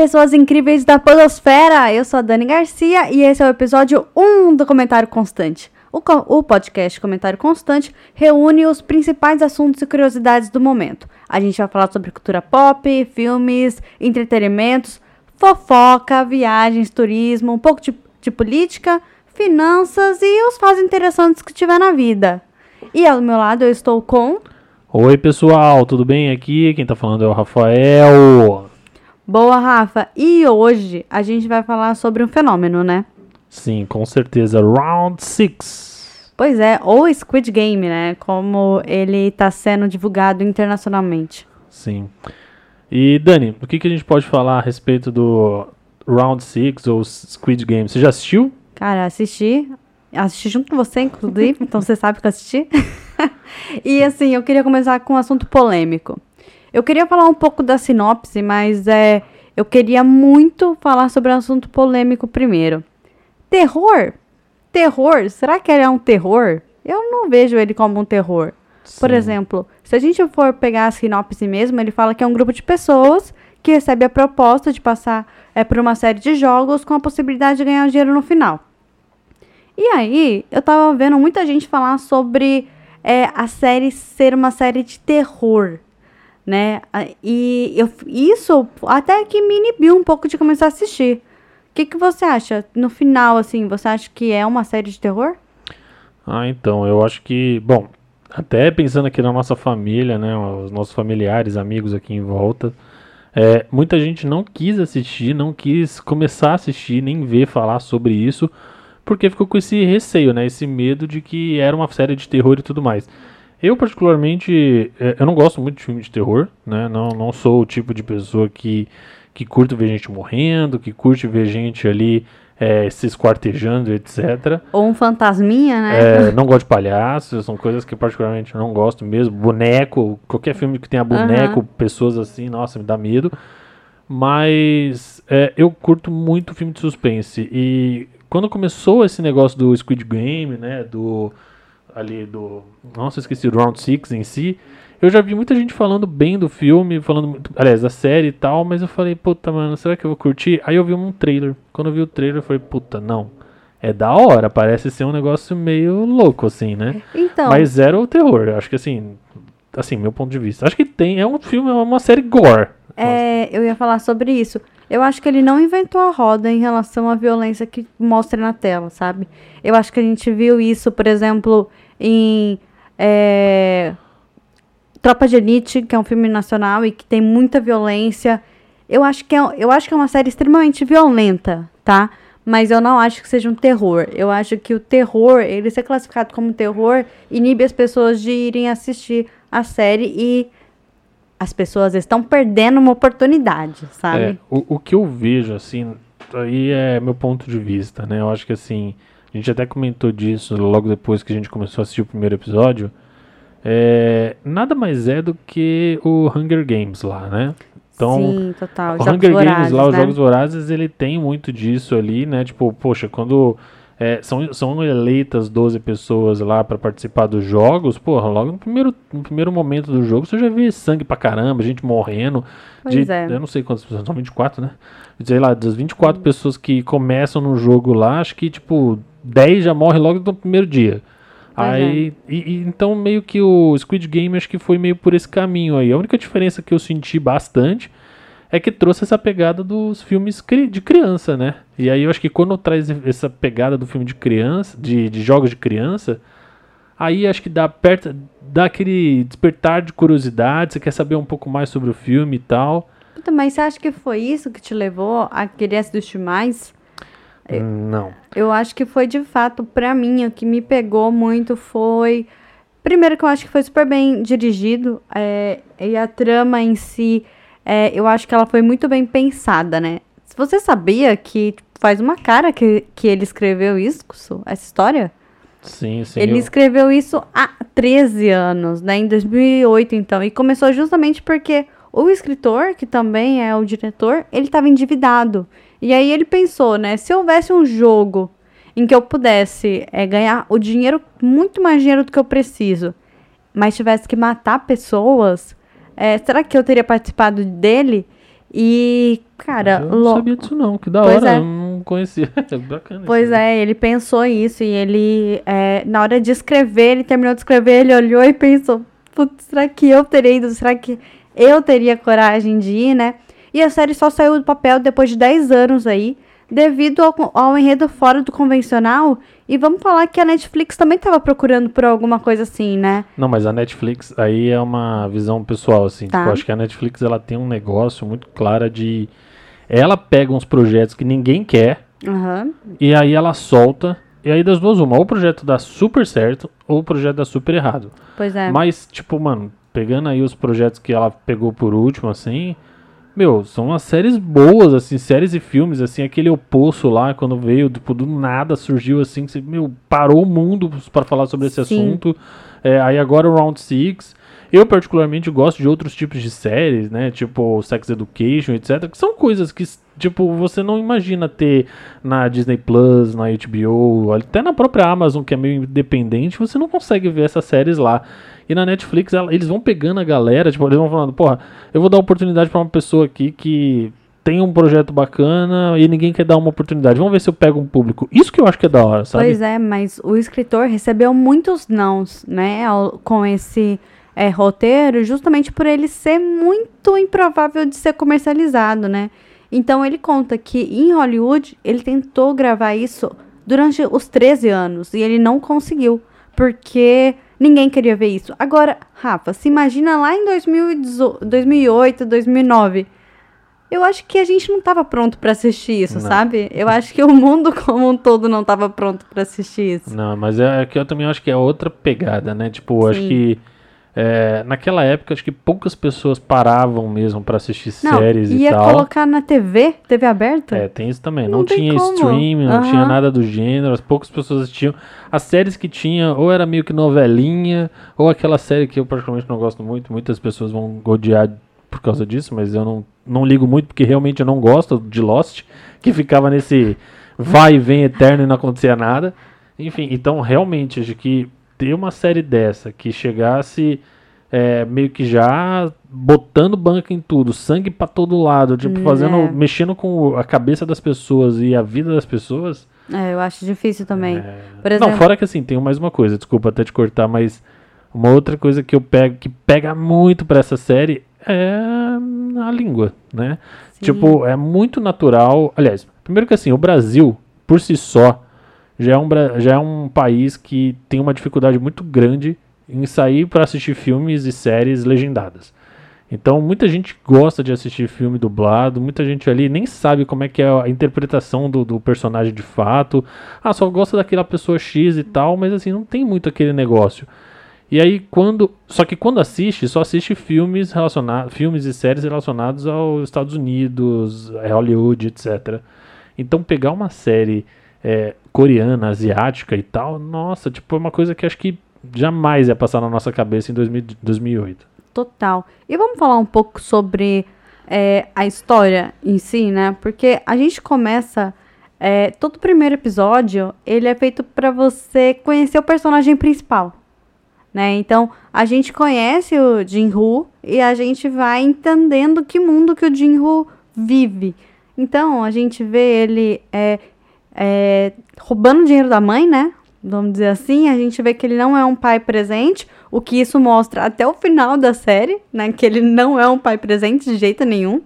Pessoas incríveis da Podosfera! Eu sou a Dani Garcia e esse é o episódio 1 do Comentário Constante. O, co- o podcast Comentário Constante reúne os principais assuntos e curiosidades do momento. A gente vai falar sobre cultura pop, filmes, entretenimentos, fofoca, viagens, turismo, um pouco de, de política, finanças e os fatos interessantes que tiver na vida. E ao meu lado eu estou com. Oi pessoal, tudo bem aqui? Quem tá falando é o Rafael. Boa, Rafa! E hoje a gente vai falar sobre um fenômeno, né? Sim, com certeza. Round 6. Pois é, ou Squid Game, né? Como ele está sendo divulgado internacionalmente. Sim. E Dani, o que, que a gente pode falar a respeito do Round 6 ou Squid Game? Você já assistiu? Cara, assisti. Assisti junto com você, inclusive, então você sabe que eu assisti. e assim, eu queria começar com um assunto polêmico. Eu queria falar um pouco da sinopse, mas é, eu queria muito falar sobre o assunto polêmico primeiro. Terror? Terror? Será que ele é um terror? Eu não vejo ele como um terror. Por Sim. exemplo, se a gente for pegar a sinopse mesmo, ele fala que é um grupo de pessoas que recebe a proposta de passar é, por uma série de jogos com a possibilidade de ganhar dinheiro no final. E aí, eu tava vendo muita gente falar sobre é, a série ser uma série de terror, né? E eu, isso até que me inibiu um pouco de começar a assistir. O que, que você acha? No final, assim, você acha que é uma série de terror? Ah, então, eu acho que, bom, até pensando aqui na nossa família, né, os nossos familiares, amigos aqui em volta, é, muita gente não quis assistir, não quis começar a assistir, nem ver falar sobre isso, porque ficou com esse receio, né, esse medo de que era uma série de terror e tudo mais. Eu, particularmente, é, eu não gosto muito de filme de terror, né, não, não sou o tipo de pessoa que, que curte ver gente morrendo, que curte ver gente ali é, se esquartejando, etc. Ou um fantasminha, né? É, não gosto de palhaços, são coisas que particularmente eu não gosto mesmo. Boneco, qualquer filme que tenha boneco, pessoas assim, nossa, me dá medo. Mas é, eu curto muito filme de suspense. E quando começou esse negócio do Squid Game, né, do ali do, nossa, esqueci do Round 6 em si, eu já vi muita gente falando bem do filme, falando, muito- aliás, da série e tal, mas eu falei, puta, mano, será que eu vou curtir? Aí eu vi um trailer. Quando eu vi o trailer, eu falei, puta, não. É da hora, parece ser um negócio meio louco, assim, né? Então, Mas zero o terror. Eu Acho que assim, assim, meu ponto de vista. Acho que tem, é um filme, é uma série gore. é, eu ia falar sobre isso. Eu acho que ele não inventou a roda em relação à violência que mostra na tela, sabe? Eu acho que a gente viu isso, por exemplo, em é, Tropa de Elite, que é um filme nacional e que tem muita violência. Eu acho que é, eu acho que é uma série extremamente violenta, tá? Mas eu não acho que seja um terror. Eu acho que o terror, ele ser classificado como terror, inibe as pessoas de irem assistir a série e as pessoas estão perdendo uma oportunidade, É, sabe? o, o que eu vejo, assim, aí é meu ponto de vista, né? Eu acho que assim, a gente até comentou disso logo depois que a gente começou a assistir o primeiro episódio. É, nada mais é do que o Hunger Games lá, né? Então, Sim, total. O Jogos Hunger Vorazes, Games lá, os né? Jogos Vorazes, ele tem muito disso ali, né? Tipo, poxa, quando é, são, são eleitas 12 pessoas lá pra participar dos jogos, porra, logo no primeiro, no primeiro momento do jogo você já vê sangue pra caramba, gente morrendo. Pois de, é. Eu não sei quantas pessoas, são 24, né? Sei lá, das 24 pessoas que começam no jogo lá, acho que, tipo, 10 já morrem logo no primeiro dia. É. Aí, e, e então meio que o Squid Game acho que foi meio por esse caminho aí. A única diferença que eu senti bastante é que trouxe essa pegada dos filmes de criança, né? E aí eu acho que quando traz essa pegada do filme de criança, de, de jogos de criança, aí acho que dá perto, dá aquele despertar de curiosidade, você quer saber um pouco mais sobre o filme e tal. Puta, Mas você acha que foi isso que te levou a querer assistir mais? É. Não. Eu acho que foi de fato, pra mim, o que me pegou muito foi. Primeiro, que eu acho que foi super bem dirigido, é, e a trama em si, é, eu acho que ela foi muito bem pensada, né? Você sabia que faz uma cara que, que ele escreveu isso, essa história? Sim, sim. Ele eu- escreveu isso há 13 anos, né? Em 2008, então. E começou justamente porque o escritor, que também é o diretor, ele estava endividado. E aí ele pensou, né? Se houvesse um jogo em que eu pudesse é, ganhar o dinheiro, muito mais dinheiro do que eu preciso, mas tivesse que matar pessoas, é, será que eu teria participado dele? E, cara, eu não sabia disso não, que da pois hora, é. eu não conhecia. Bacana. Pois isso é, ele pensou isso e ele, é, na hora de escrever, ele terminou de escrever, ele olhou e pensou, putz, será que eu teria ido? Será que eu teria coragem de ir, né? E a série só saiu do papel depois de 10 anos aí, devido ao, ao enredo fora do convencional. E vamos falar que a Netflix também estava procurando por alguma coisa assim, né? Não, mas a Netflix aí é uma visão pessoal, assim. Tá. Tipo, eu acho que a Netflix ela tem um negócio muito claro de. Ela pega uns projetos que ninguém quer Aham. e aí ela solta. E aí das duas, uma, ou o projeto dá super certo, ou o projeto dá super errado. Pois é. Mas, tipo, mano, pegando aí os projetos que ela pegou por último, assim. Meu, são umas séries boas, assim, séries e filmes, assim, aquele oposto lá, quando veio, tipo, do nada surgiu assim, que você, meu, parou o mundo para falar sobre esse Sim. assunto. É, aí agora o Round Six Eu, particularmente, gosto de outros tipos de séries, né? Tipo Sex Education, etc. Que são coisas que, tipo, você não imagina ter na Disney Plus, na HBO, até na própria Amazon, que é meio independente, você não consegue ver essas séries lá. E na Netflix, ela- eles vão pegando a galera, tipo, eles vão falando, porra, eu vou dar oportunidade pra uma pessoa aqui que tem um projeto bacana e ninguém quer dar uma oportunidade. Vamos ver se eu pego um público. Isso que eu acho que é da hora, sabe? Pois é, mas o escritor recebeu muitos nãos, né, com esse é, roteiro, justamente por ele ser muito improvável de ser comercializado, né? Então ele conta que em Hollywood ele tentou gravar isso durante os 13 anos e ele não conseguiu, porque ninguém queria ver isso. Agora, Rafa, se imagina lá em 2018, 2008, 2009. Eu acho que a gente não estava pronto para assistir isso, Não. sabe? Eu acho que o mundo como um todo não estava pronto para assistir isso. Não, mas é que eu também acho que é outra pegada, né? Tipo, eu acho que é, naquela época acho que poucas pessoas paravam mesmo pra assistir Não, séries e ia tal. colocar na TV, TV aberta? É, tem isso também. Não, Não tinha como. streaming, não Aham. tinha nada do gênero, as poucas pessoas assistiam. As séries que tinha, ou era meio que novelinha, ou aquela série que eu particularmente não gosto muito, muitas pessoas vão odiar por causa disso, mas eu não, não ligo muito porque realmente eu não gosto de Lost, que ficava nesse vai e vem eterno e não acontecia nada. Enfim, então realmente acho que ter uma série dessa que chegasse é, meio que já botando banca em tudo, sangue pra todo lado, tipo, Hum, fazendo, é. mexendo com a cabeça das pessoas e a vida das pessoas. É, eu acho difícil também. é, exemplo, Não, fora que assim, tem mais uma coisa, desculpa até te cortar, mas uma outra coisa que eu pego, que pega muito pra essa série é a língua, né? Sim. Tipo, é muito natural. Aliás, primeiro que assim, o Brasil, por si só, já é um, já é um país que tem uma dificuldade muito grande em sair para assistir filmes e séries legendadas. Então, muita gente gosta de assistir filme dublado, muita gente ali nem sabe como é que é a interpretação do, do personagem de fato. Ah, só gosta daquela pessoa X e tal, mas assim, não tem muito aquele negócio. E aí, quando. Só que quando assiste, só assiste filmes relacionados. Filmes e séries relacionados aos Estados Unidos, Hollywood, etc. Então pegar uma série é, coreana, asiática e tal, nossa, tipo, é uma coisa que acho que jamais ia passar na nossa cabeça em 2000 2008. total. E vamos falar um pouco sobre é, a história em si, né? Porque a gente começa. é, todo primeiro episódio, ele é feito pra você conhecer o personagem principal. Né? Então, a gente conhece o Jin-Woo e a gente vai entendendo que mundo que o Jin-Woo vive. Então, a gente vê ele é, é, roubando dinheiro da mãe, né? Vamos dizer assim. A gente vê que ele não é um pai presente, o que isso mostra até o final da série, né? Que ele não é um pai presente de jeito nenhum.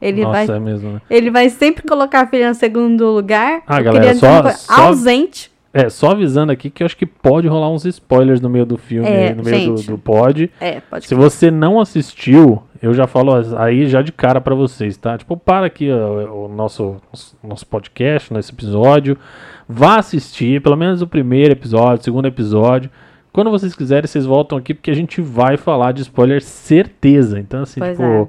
Ele nossa, vai é mesmo, né? ele vai sempre colocar a filha no segundo lugar. Ah, galera, dizer só- só- ausente. É, só avisando aqui que eu acho que pode rolar uns spoilers no meio do filme, É, aí, no meio do, gente. do pod. É, pode Se você não assistiu, eu já falo aí já de cara pra vocês, tá? Tipo, para aqui ó, o nosso, nosso podcast, nosso episódio. Vá assistir, pelo menos o primeiro episódio, o segundo episódio. Quando vocês quiserem, vocês voltam aqui, porque a gente vai falar de spoiler certeza. Então, assim, Pois tipo, é.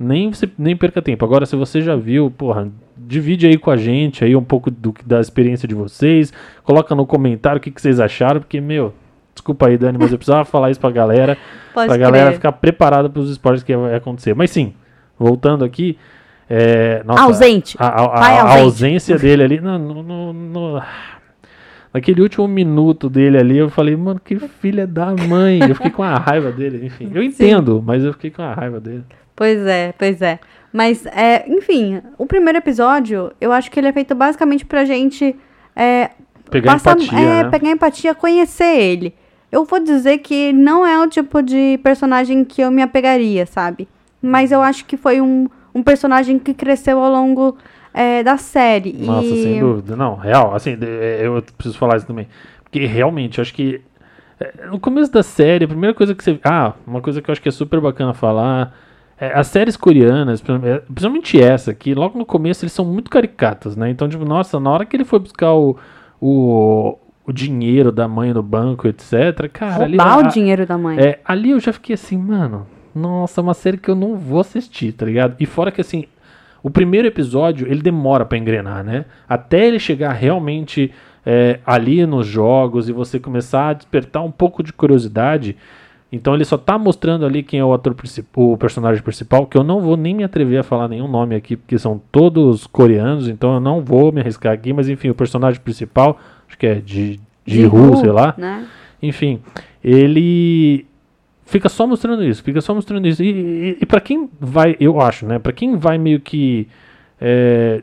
nem, você- nem perca tempo. Agora, se você já viu, porra, divide aí com a gente aí um pouco do, da experiência de vocês. Coloca no comentário o que, que vocês acharam, porque, meu, desculpa aí, Dani, mas eu precisava falar isso pra galera Pode pra galera ficar preparada para os spoilers que vai acontecer. Mas sim, voltando aqui. É, nossa, Ausente. A, a- a- a ausente. ausência dele ali. No, no- no- naquele último minuto dele ali, eu falei, mano, que filha da mãe. Eu fiquei com a raiva dele, enfim. Eu entendo, mas eu fiquei com a raiva dele. Pois é, pois é. Mas, é, enfim, o primeiro episódio, eu acho que ele é feito basicamente pra gente. É, Pegar passar- empatia, é, né? pegar empatia, conhecer ele. Eu vou dizer que não é o tipo de personagem que eu me apegaria, sabe? Mas eu acho que foi um, um personagem que cresceu ao longo é, da série. Nossa, e... sem dúvida. Não, real, assim, de- eu preciso falar isso também. Porque realmente, eu acho que é, no começo da série, a primeira coisa que você. Ah, uma coisa que eu acho que é super bacana falar. É, as séries coreanas, é, principalmente essa, que logo no começo eles são muito caricatas, né? Então, tipo, nossa, na hora que ele foi buscar o, o, o dinheiro da mãe no banco, etc., cara, ali. Roubar a- o dinheiro da mãe. é, ali eu já fiquei assim, mano, nossa, é uma série que eu não vou assistir, tá ligado? E fora que assim, o primeiro episódio, ele demora pra engrenar, né? Até ele chegar realmente é, ali nos jogos e você começar a despertar um pouco de curiosidade. Então ele só tá mostrando ali quem é o ator principal, o personagem principal, que eu não vou nem me atrever a falar nenhum nome aqui, porque são todos coreanos, então eu não vou me arriscar aqui, mas enfim, o personagem principal, acho que é de de Ru, sei lá. Né? Enfim, ele fica só mostrando isso, fica só mostrando isso. E, e, e para quem vai, eu acho, né? Para quem vai meio que é,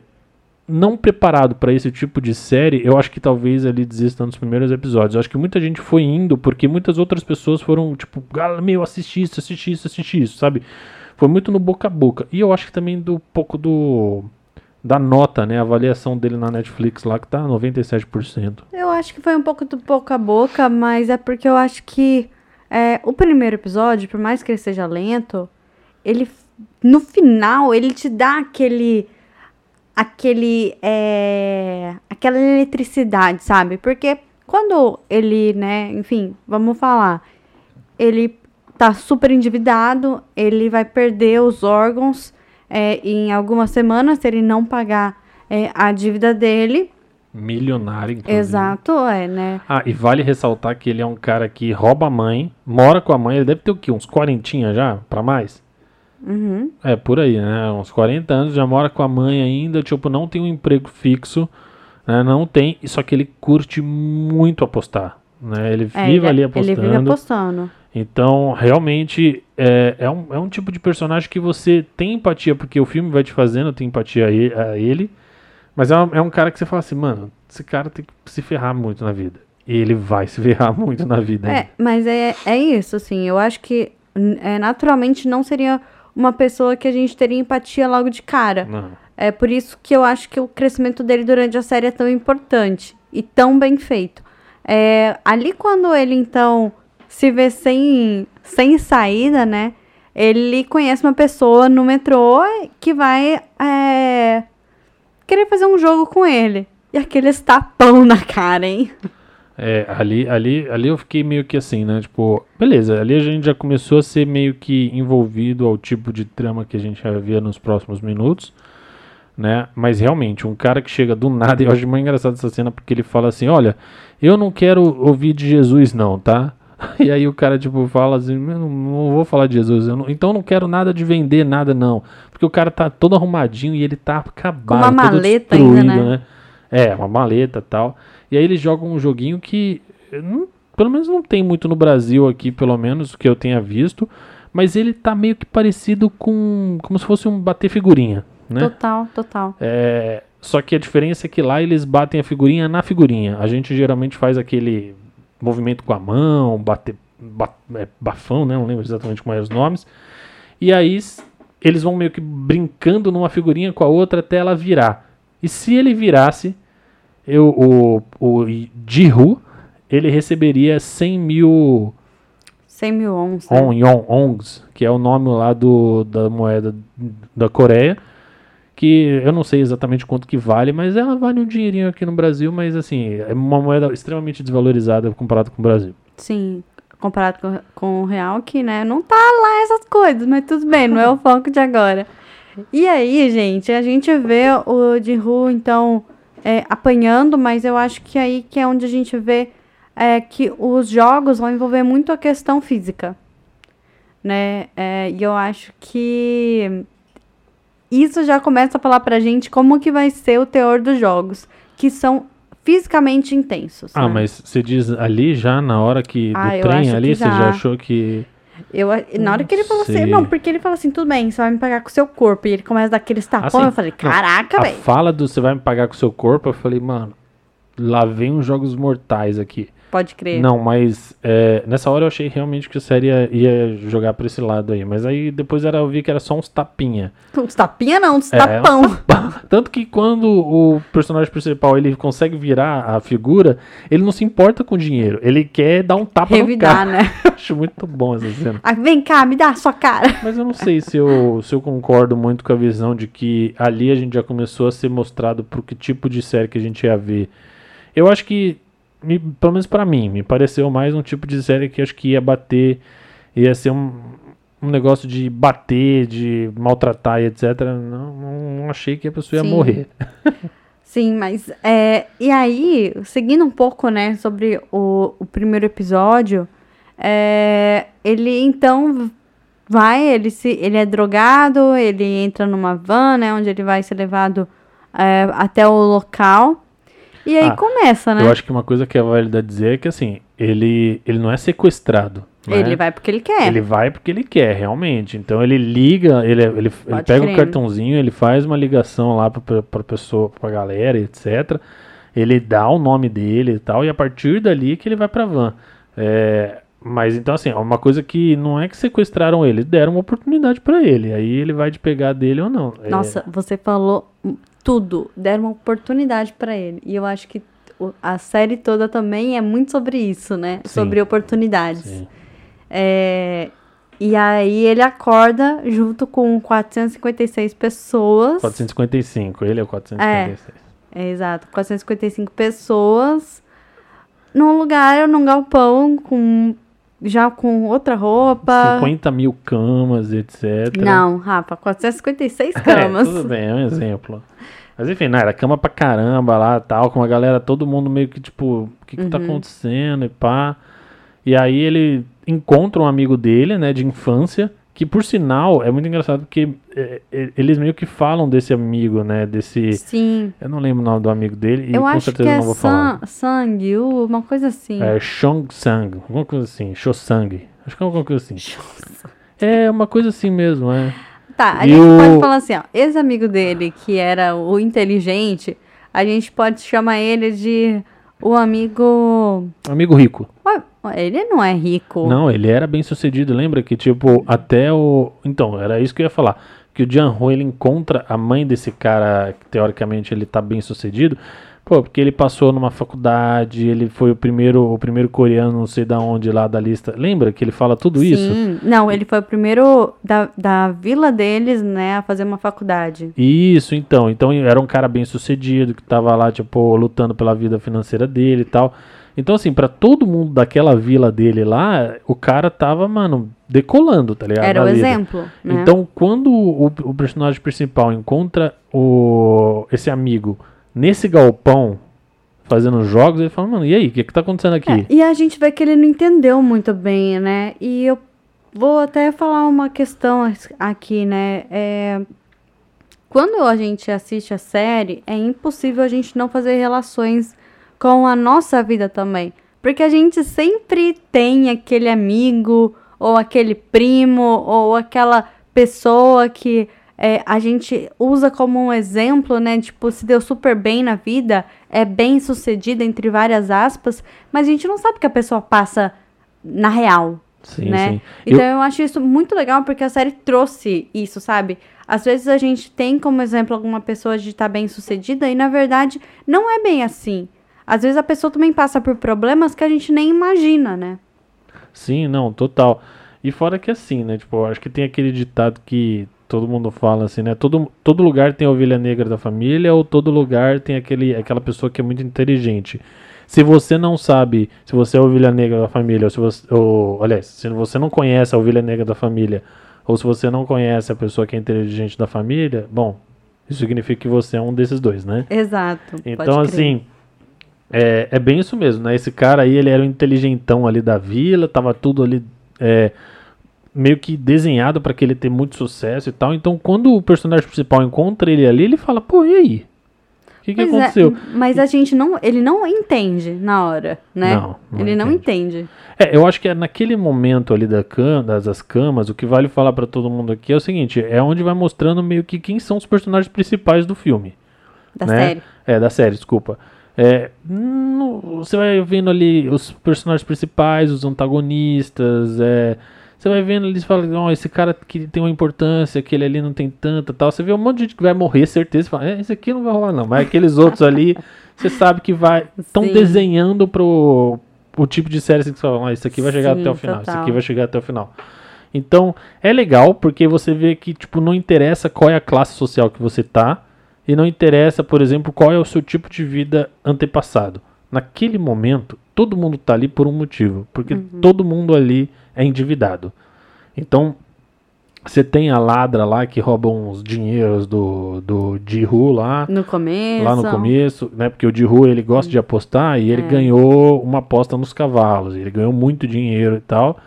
não preparado para esse tipo de série, eu acho que talvez ele desista nos primeiros episódios. Eu acho que muita gente foi indo porque muitas outras pessoas foram tipo, "Gala, meu, assiste isso, assiste isso, assiste isso, sabe? Foi muito no boca a boca. E eu acho que também do pouco do da nota, né? A avaliação dele na Netflix lá que tá 97%. Eu acho que foi um pouco do boca a boca, mas é porque eu acho que é, o primeiro episódio, por mais que ele seja lento, ele no final ele te dá aquele aquele é, aquela eletricidade, sabe? Porque quando ele, né, enfim, vamos falar, ele tá super endividado, ele vai perder os órgãos é, em algumas semanas se ele não pagar é, a dívida dele. Milionário, inclusive. Exato, é, né? Ah, e vale ressaltar que ele é um cara que rouba a mãe, mora com a mãe, ele deve ter o quê? Uns quarentinha já? Pra mais? Uhum. É, por aí, né? Uns 40 anos, já mora com a mãe ainda, tipo, não tem um emprego fixo, né? Não tem, só que ele curte muito apostar, né? Ele É, vive ele, ali ele apostando. vive apostando. Então, realmente, é, é, um, é um tipo de personagem que você tem empatia, porque o filme vai te fazendo ter empatia a ele, a ele, mas é um, é um cara que você fala assim, mano, esse cara tem que se ferrar muito na vida. E ele vai se ferrar muito na vida. ainda. É, mas é, é isso, assim, eu acho que é, naturalmente não seria uma pessoa que a gente teria empatia logo de cara. Não. É por isso que eu acho que o crescimento dele durante a série é tão importante e tão bem feito. É, ali quando ele, então, se vê sem, sem saída, né? Ele conhece uma pessoa no metrô que vai é, querer fazer um jogo com ele. E aqueles tapão na cara, hein? É, ali, ali, ali eu fiquei meio que assim, né? Tipo, beleza, ali a gente já começou a ser meio que envolvido ao tipo de trama que a gente vai ver nos próximos minutos, né? Mas realmente, um cara que chega do nada, eu acho muito engraçado essa cena porque ele fala assim: Olha, eu não quero ouvir de Jesus, não, tá? E aí o cara, tipo, fala assim: "Eu não, não vou falar de Jesus, eu não- então eu não quero nada de vender, nada, não. Porque o cara tá todo arrumadinho e ele tá acabado, uma todo maleta ainda, né? né? É, uma maleta e tal. E aí eles jogam um joguinho que, eh, não- pelo menos não tem muito no Brasil aqui, pelo menos que eu tenha visto. Mas ele tá meio que parecido com. como se fosse um bater figurinha, né? Total, total. É, só que a diferença é que lá eles batem a figurinha na figurinha. A gente geralmente faz aquele movimento com a mão, bater, ba- é, bafão, né? Não lembro exatamente como é os nomes. E aí eles vão meio que brincando numa figurinha com a outra até ela virar. E se ele virasse, eu, o, o Jihu, ele receberia 100 mil 100 mil ons. né? On, Yon, Ongs, que é o nome lá do, da moeda da Coreia, que eu não sei exatamente quanto que vale, mas ela vale um dinheirinho aqui no Brasil, mas assim, é uma moeda extremamente desvalorizada comparado com o Brasil. Sim, comparado com, com o real, que, né, não tá lá essas coisas, mas tudo bem, não é o foco de agora. E aí, gente, a gente vê o Jihu, então, é, apanhando, mas eu acho que aí que é onde a gente vê é, que os jogos vão envolver muito a questão física, né, é, e eu acho que isso já começa a falar pra gente como que vai ser o teor dos jogos, que são fisicamente intensos. Ah, né? mas você diz ali já na hora que do Ah, trem ali, você já. achou que Eu, na hora que ele falou assim, não, porque ele fala assim, tudo bem, você vai me pagar com o seu corpo. E ele começa a dar aqueles tapões, Assim, eu falei, caraca, velho. fala do você vai me pagar com o seu corpo, eu falei, mano, lá vem uns jogos mortais aqui. Pode crer. Não, mas é, nessa hora eu achei realmente que a série ia, ia jogar pra esse lado aí. Mas aí depois era, eu vi que era só uns tapinha. Uns tapinha não, uns É, tapão. Tanto que quando o personagem principal ele consegue virar a figura, ele não se importa com o dinheiro. Ele quer dar um tapa Revidar, no cara. né? Acho muito bom essa cena. Ah, vem cá, me dá a sua cara. Mas eu não sei se eu, se eu concordo muito com a visão de que ali a gente já começou a ser mostrado pro que tipo de série que a gente ia ver. Eu acho que, me- pelo menos pra mim, me pareceu mais um tipo de série que acho que ia bater, ia ser um, um negócio de bater, de maltratar e etc. Não, não, achei que a pessoa ia Sim. morrer. Sim, mas é, e aí, seguindo um pouco, né, sobre o, o primeiro episódio, é, ele então vai, ele se, ele é drogado, ele entra numa van, né, onde ele vai ser levado é, até o local. E aí Ah, começa, né? Eu acho que uma coisa que é válida dizer é que assim, ele, ele não é sequestrado. né? Ele vai porque ele quer. Ele vai porque ele quer, realmente. Então ele liga, ele, ele, ele pega o cartãozinho, ele faz uma ligação lá pra, pra pessoa, pra galera, etc. Ele dá o nome dele e tal, e a partir dali que ele vai pra van. É, mas então, assim, é uma coisa que não é que sequestraram ele, deram uma oportunidade pra ele. Aí ele vai de pegar dele ou não. É, Nossa, você falou tudo, deram uma oportunidade pra ele. E eu acho que a série toda também é muito sobre isso, né? Sim. Sobre oportunidades. sim. É, e aí ele acorda junto com 456 pessoas. 455, ele é o 456. É, exato, 455 pessoas num lugar, num galpão, com já com outra roupa. 50 mil camas, etc. Não, Rafa, 456 É, camas. tudo bem, é um exemplo. Mas enfim, não, era cama pra caramba lá tal, com a galera, todo mundo meio que tipo, o que que tá Uhum. acontecendo e pá. E aí ele encontra um amigo dele, né, de infância, que por sinal é muito engraçado porque é, é, eles meio que falam desse amigo, né, desse... Sim. Eu não lembro o nome do amigo dele e Eu com acho certeza é não vou falar. san, sangue, uh, uma coisa assim. É Shong Sang, alguma coisa assim, Shosang. Acho que é alguma coisa assim. É uma coisa assim mesmo, é. Tá, a E gente o- pode falar assim, ó. Esse amigo dele, que era o inteligente, a gente pode chamar ele de o amigo. Amigo rico. Ué, Ele não é rico. Não, ele era bem sucedido. Lembra que, tipo, até o. Então, era isso que eu ia falar. Que o Jian Ho ele encontra a mãe desse cara, que teoricamente ele tá bem sucedido. Pô, porque ele passou numa faculdade, ele foi o primeiro, o primeiro coreano, não sei da onde lá da lista. Lembra que ele fala tudo isso? Sim. Não, ele foi o primeiro da, da vila deles, né, a fazer uma faculdade. Isso, então. Então era um cara bem sucedido, que tava lá, tipo, lutando pela vida financeira dele e tal. Então, assim, pra todo mundo daquela vila dele lá, o cara tava, mano, decolando, tá ligado? Era o exemplo, né? Então, quando o, o personagem principal encontra o, esse amigo nesse galpão fazendo jogos, ele fala, mano, e aí, o que, que tá acontecendo aqui? É, e a gente vê que ele não entendeu muito bem, né? E eu vou até falar uma questão aqui, né? É, quando a gente assiste a série, é impossível a gente não fazer relações com a nossa vida também. Porque a gente sempre tem aquele amigo, ou aquele primo, ou aquela pessoa que é, a gente usa como um exemplo, né? Tipo, se deu super bem na vida, é bem sucedida, entre várias aspas, mas a gente não sabe o que a pessoa passa na real, sim, né? sim. Então eu... acho isso muito legal porque a série trouxe isso, sabe? Às vezes a gente tem como exemplo alguma pessoa de estar bem sucedida e na verdade não é bem assim. Às vezes a pessoa também passa por problemas que a gente nem imagina, né? Sim, não, total. E fora que assim, né? Tipo, eu acho que tem aquele ditado que todo mundo fala assim, né? Todo, todo lugar tem a ovelha negra da família ou todo lugar tem aquele, aquela pessoa que é muito inteligente. Se você não sabe se você é a ovelha negra da família, ou se você. Ou, aliás, se você não conhece a ovelha negra da família, ou se você não conhece a pessoa que é inteligente da família, bom, isso significa que você é um desses dois, né? Exato. Então, assim, é, é bem isso mesmo, né? Esse cara aí, ele era o inteligentão ali da vila, tava tudo ali é, meio que desenhado para que ele ter muito sucesso e tal. Então, quando o personagem principal encontra ele ali, ele fala, pô, e aí? O que, que, é, aconteceu? mas a gente não. Ele não entende na hora, né? Não, não ele não entende. É, eu acho que é naquele momento ali da cam das, camas, o que vale falar pra todo mundo aqui é o seguinte, é onde vai mostrando meio que quem são os personagens principais do filme. Da né? série. É, da série, desculpa. É, você vai vendo ali os personagens principais, os antagonistas, é, você vai vendo ali e fala, ó, esse cara que tem uma importância, aquele ali não tem tanta tal. Você vê um monte de gente que vai morrer, certeza, você fala, é, esse aqui não vai rolar não, mas aqueles outros ali, você sabe que vai, estão desenhando pro o tipo de série assim, que você fala, ah, isso aqui vai chegar Sim, até o final, isso aqui vai chegar até o final. Então, é legal porque você vê que, tipo, não interessa qual é a classe social que você tá e não interessa, por exemplo, qual é o seu tipo de vida antepassado. Naquele momento, todo mundo tá ali por um motivo, porque todo mundo ali é endividado. Então, você tem a ladra lá que rouba uns dinheiros do, do Jihu lá, No começo. lá no começo, né? Porque o Jihu ele gosta de apostar e ele É. ganhou uma aposta nos cavalos, ele ganhou muito dinheiro e tal.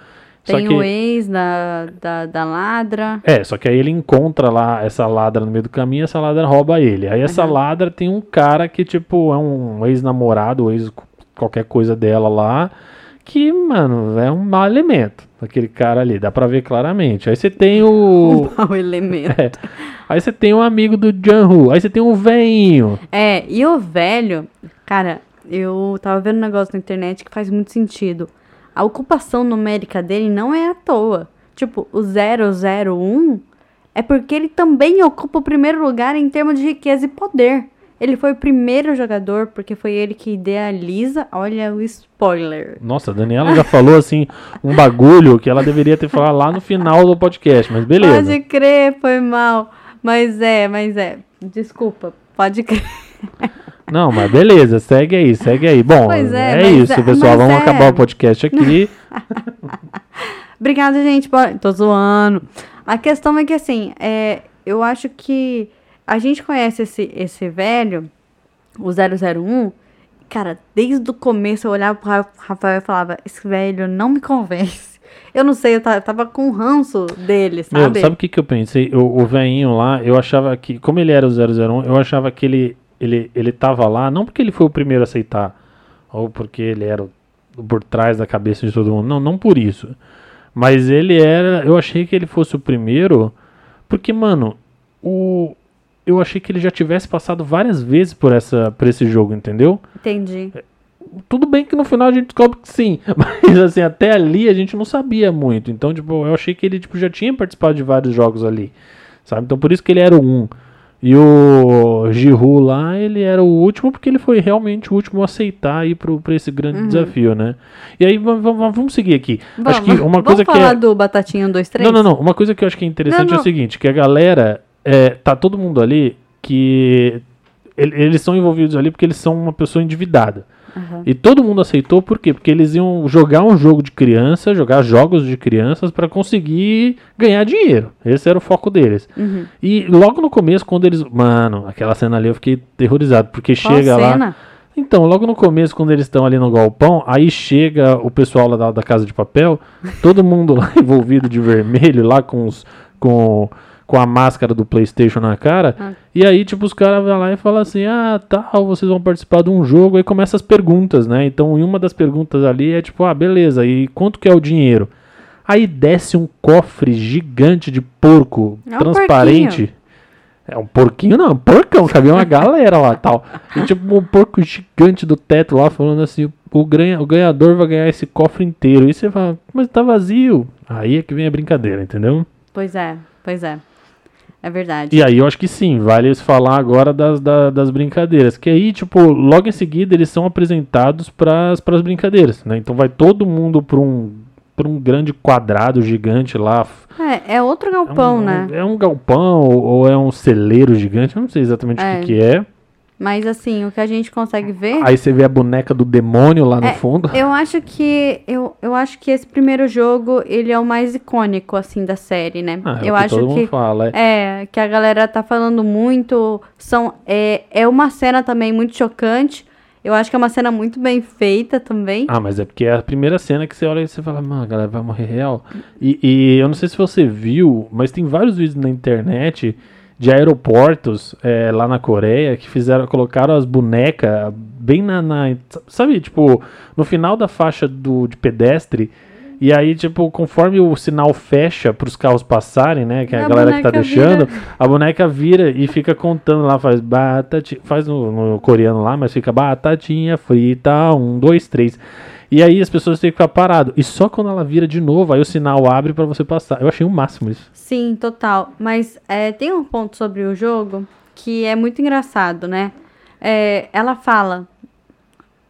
Tem que- o ex da, da, da ladra. é, só que aí ele encontra lá essa ladra no meio do caminho e essa ladra rouba ele. Aí essa Uhum. ladra tem um cara que, tipo, é um ex-namorado, ex qualquer coisa dela lá, que, mano, é um mau elemento. Aquele cara ali, dá pra ver claramente. Aí você tem o. O elemento. É. Aí você tem um amigo do Janhu. Aí você tem um veinho. É, e o velho, cara, eu tava vendo um negócio na internet que faz muito sentido. A ocupação numérica dele não é à toa. Tipo, o 001 é porque ele também ocupa o primeiro lugar em termos de riqueza e poder. Ele foi o primeiro jogador porque foi ele que idealiza. Olha o spoiler. Nossa, a Daniela já falou assim um bagulho que ela deveria ter falado lá no final do podcast, mas beleza. Pode crer, foi mal. Mas é, mas é. Desculpa, pode crer. Não, mas beleza, segue aí, segue aí. Bom, é, é, isso, é- pessoal. Vamos é- acabar o podcast aqui. Obrigada, gente. Tô zoando. A questão é que, assim, é, eu acho que a gente conhece esse, esse velho, o 001. Cara, desde o começo eu olhava pro Ra- Rafael e falava: Esse velho não me convence. Eu não sei, eu ta- tava com ranço dele, Meu, sabe? sabe o que, que eu pensei? O, o velhinho lá, eu achava que, como ele era o 001, eu achava que ele, ele, ele tava lá, não porque ele foi o primeiro a aceitar, ou porque ele era o- por trás da cabeça de todo mundo, não, não por isso. Mas ele era, eu achei que ele fosse o primeiro, porque, mano, o, eu achei que ele já tivesse passado várias vezes por, essa, por esse jogo, entendeu? Entendi. Tudo bem que no final a gente descobre que sim, mas assim, até ali a gente não sabia muito. Então, tipo, eu achei que ele tipo, já tinha participado de vários jogos ali, sabe? Então por isso que ele era o 1. E o Giru lá, ele era o último porque ele foi realmente o último a aceitar ir pro, pra esse grande desafio, né? E aí, va- va- va- vamos seguir aqui. Vamos, acho que uma coisa que vamos falar é... do Batatinha 1, 2, 3? Não, não, não. Uma coisa que eu acho que é interessante Não, é o não. seguinte, que a galera, é, tá todo mundo ali que ele- eles são envolvidos ali porque eles são uma pessoa endividada. Aham. E todo mundo aceitou por quê? Porque eles iam jogar um jogo de criança, jogar jogos de crianças para conseguir ganhar dinheiro. Esse era o foco deles. Uhum. E logo no começo, quando eles. Mano, aquela cena ali eu fiquei terrorizado. Porque Qual chega lá. cena? Então, logo no começo, quando eles estão ali no galpão, aí chega o pessoal lá da, da Casa de Papel, todo mundo lá envolvido de vermelho, lá com os. Com, com a máscara do PlayStation na cara. Ah. E aí, tipo, os caras vão lá e falam assim: ah, tal, vocês vão participar de um jogo. Aí começa as perguntas, né? Então, uma das perguntas ali é tipo: ah, beleza, e quanto que é o dinheiro? Aí desce um cofre gigante de porco É um transparente. É um porquinho, não, um porcão, cabia uma galera lá tal. E tipo, um porco gigante do teto lá falando assim: o, ganha, o ganhador vai ganhar esse cofre inteiro. E você fala, mas tá vazio. Aí é que vem a brincadeira, entendeu? Pois é, pois é. É verdade. E aí eu acho que sim, vale falar agora das, da- das brincadeiras. Que aí, tipo, logo em seguida eles são apresentados pras, pras brincadeiras, né? Então vai todo mundo pra um, pra um grande quadrado gigante lá. É, é outro É galpão, um, né? É um galpão ou, é um celeiro gigante, eu não sei exatamente o É. que, que é. Mas assim, o que a gente consegue ver. Aí você vê a boneca do demônio lá no É, fundo. Eu acho que eu, eu acho que esse primeiro jogo ele é o mais icônico assim da série, né? Ah, é eu que acho todo mundo que fala. É. é que a galera tá falando muito. São é, é uma cena também muito chocante. Eu acho que é uma cena muito bem feita também. Ah, mas é porque é a primeira cena que você olha e você fala, mano, a galera vai morrer real. E, e eu não sei se você viu, mas tem vários vídeos na internet de aeroportos é, lá na Coreia que fizeram, colocaram as bonecas bem na, na- Sabe, tipo, no final da faixa do, de pedestre. E aí, tipo, conforme o sinal fecha para os carros passarem, né? Que é a, A galera que tá deixando, a boneca vira e fica contando lá, faz batatinha, faz no, no coreano lá, mas fica batatinha frita, um, dois, três. E aí as pessoas têm que ficar parado. E só quando ela vira de novo, aí o sinal abre para você passar. Eu achei o máximo isso. Sim, total. Mas é, tem um ponto sobre o jogo que é muito engraçado, né? É, ela fala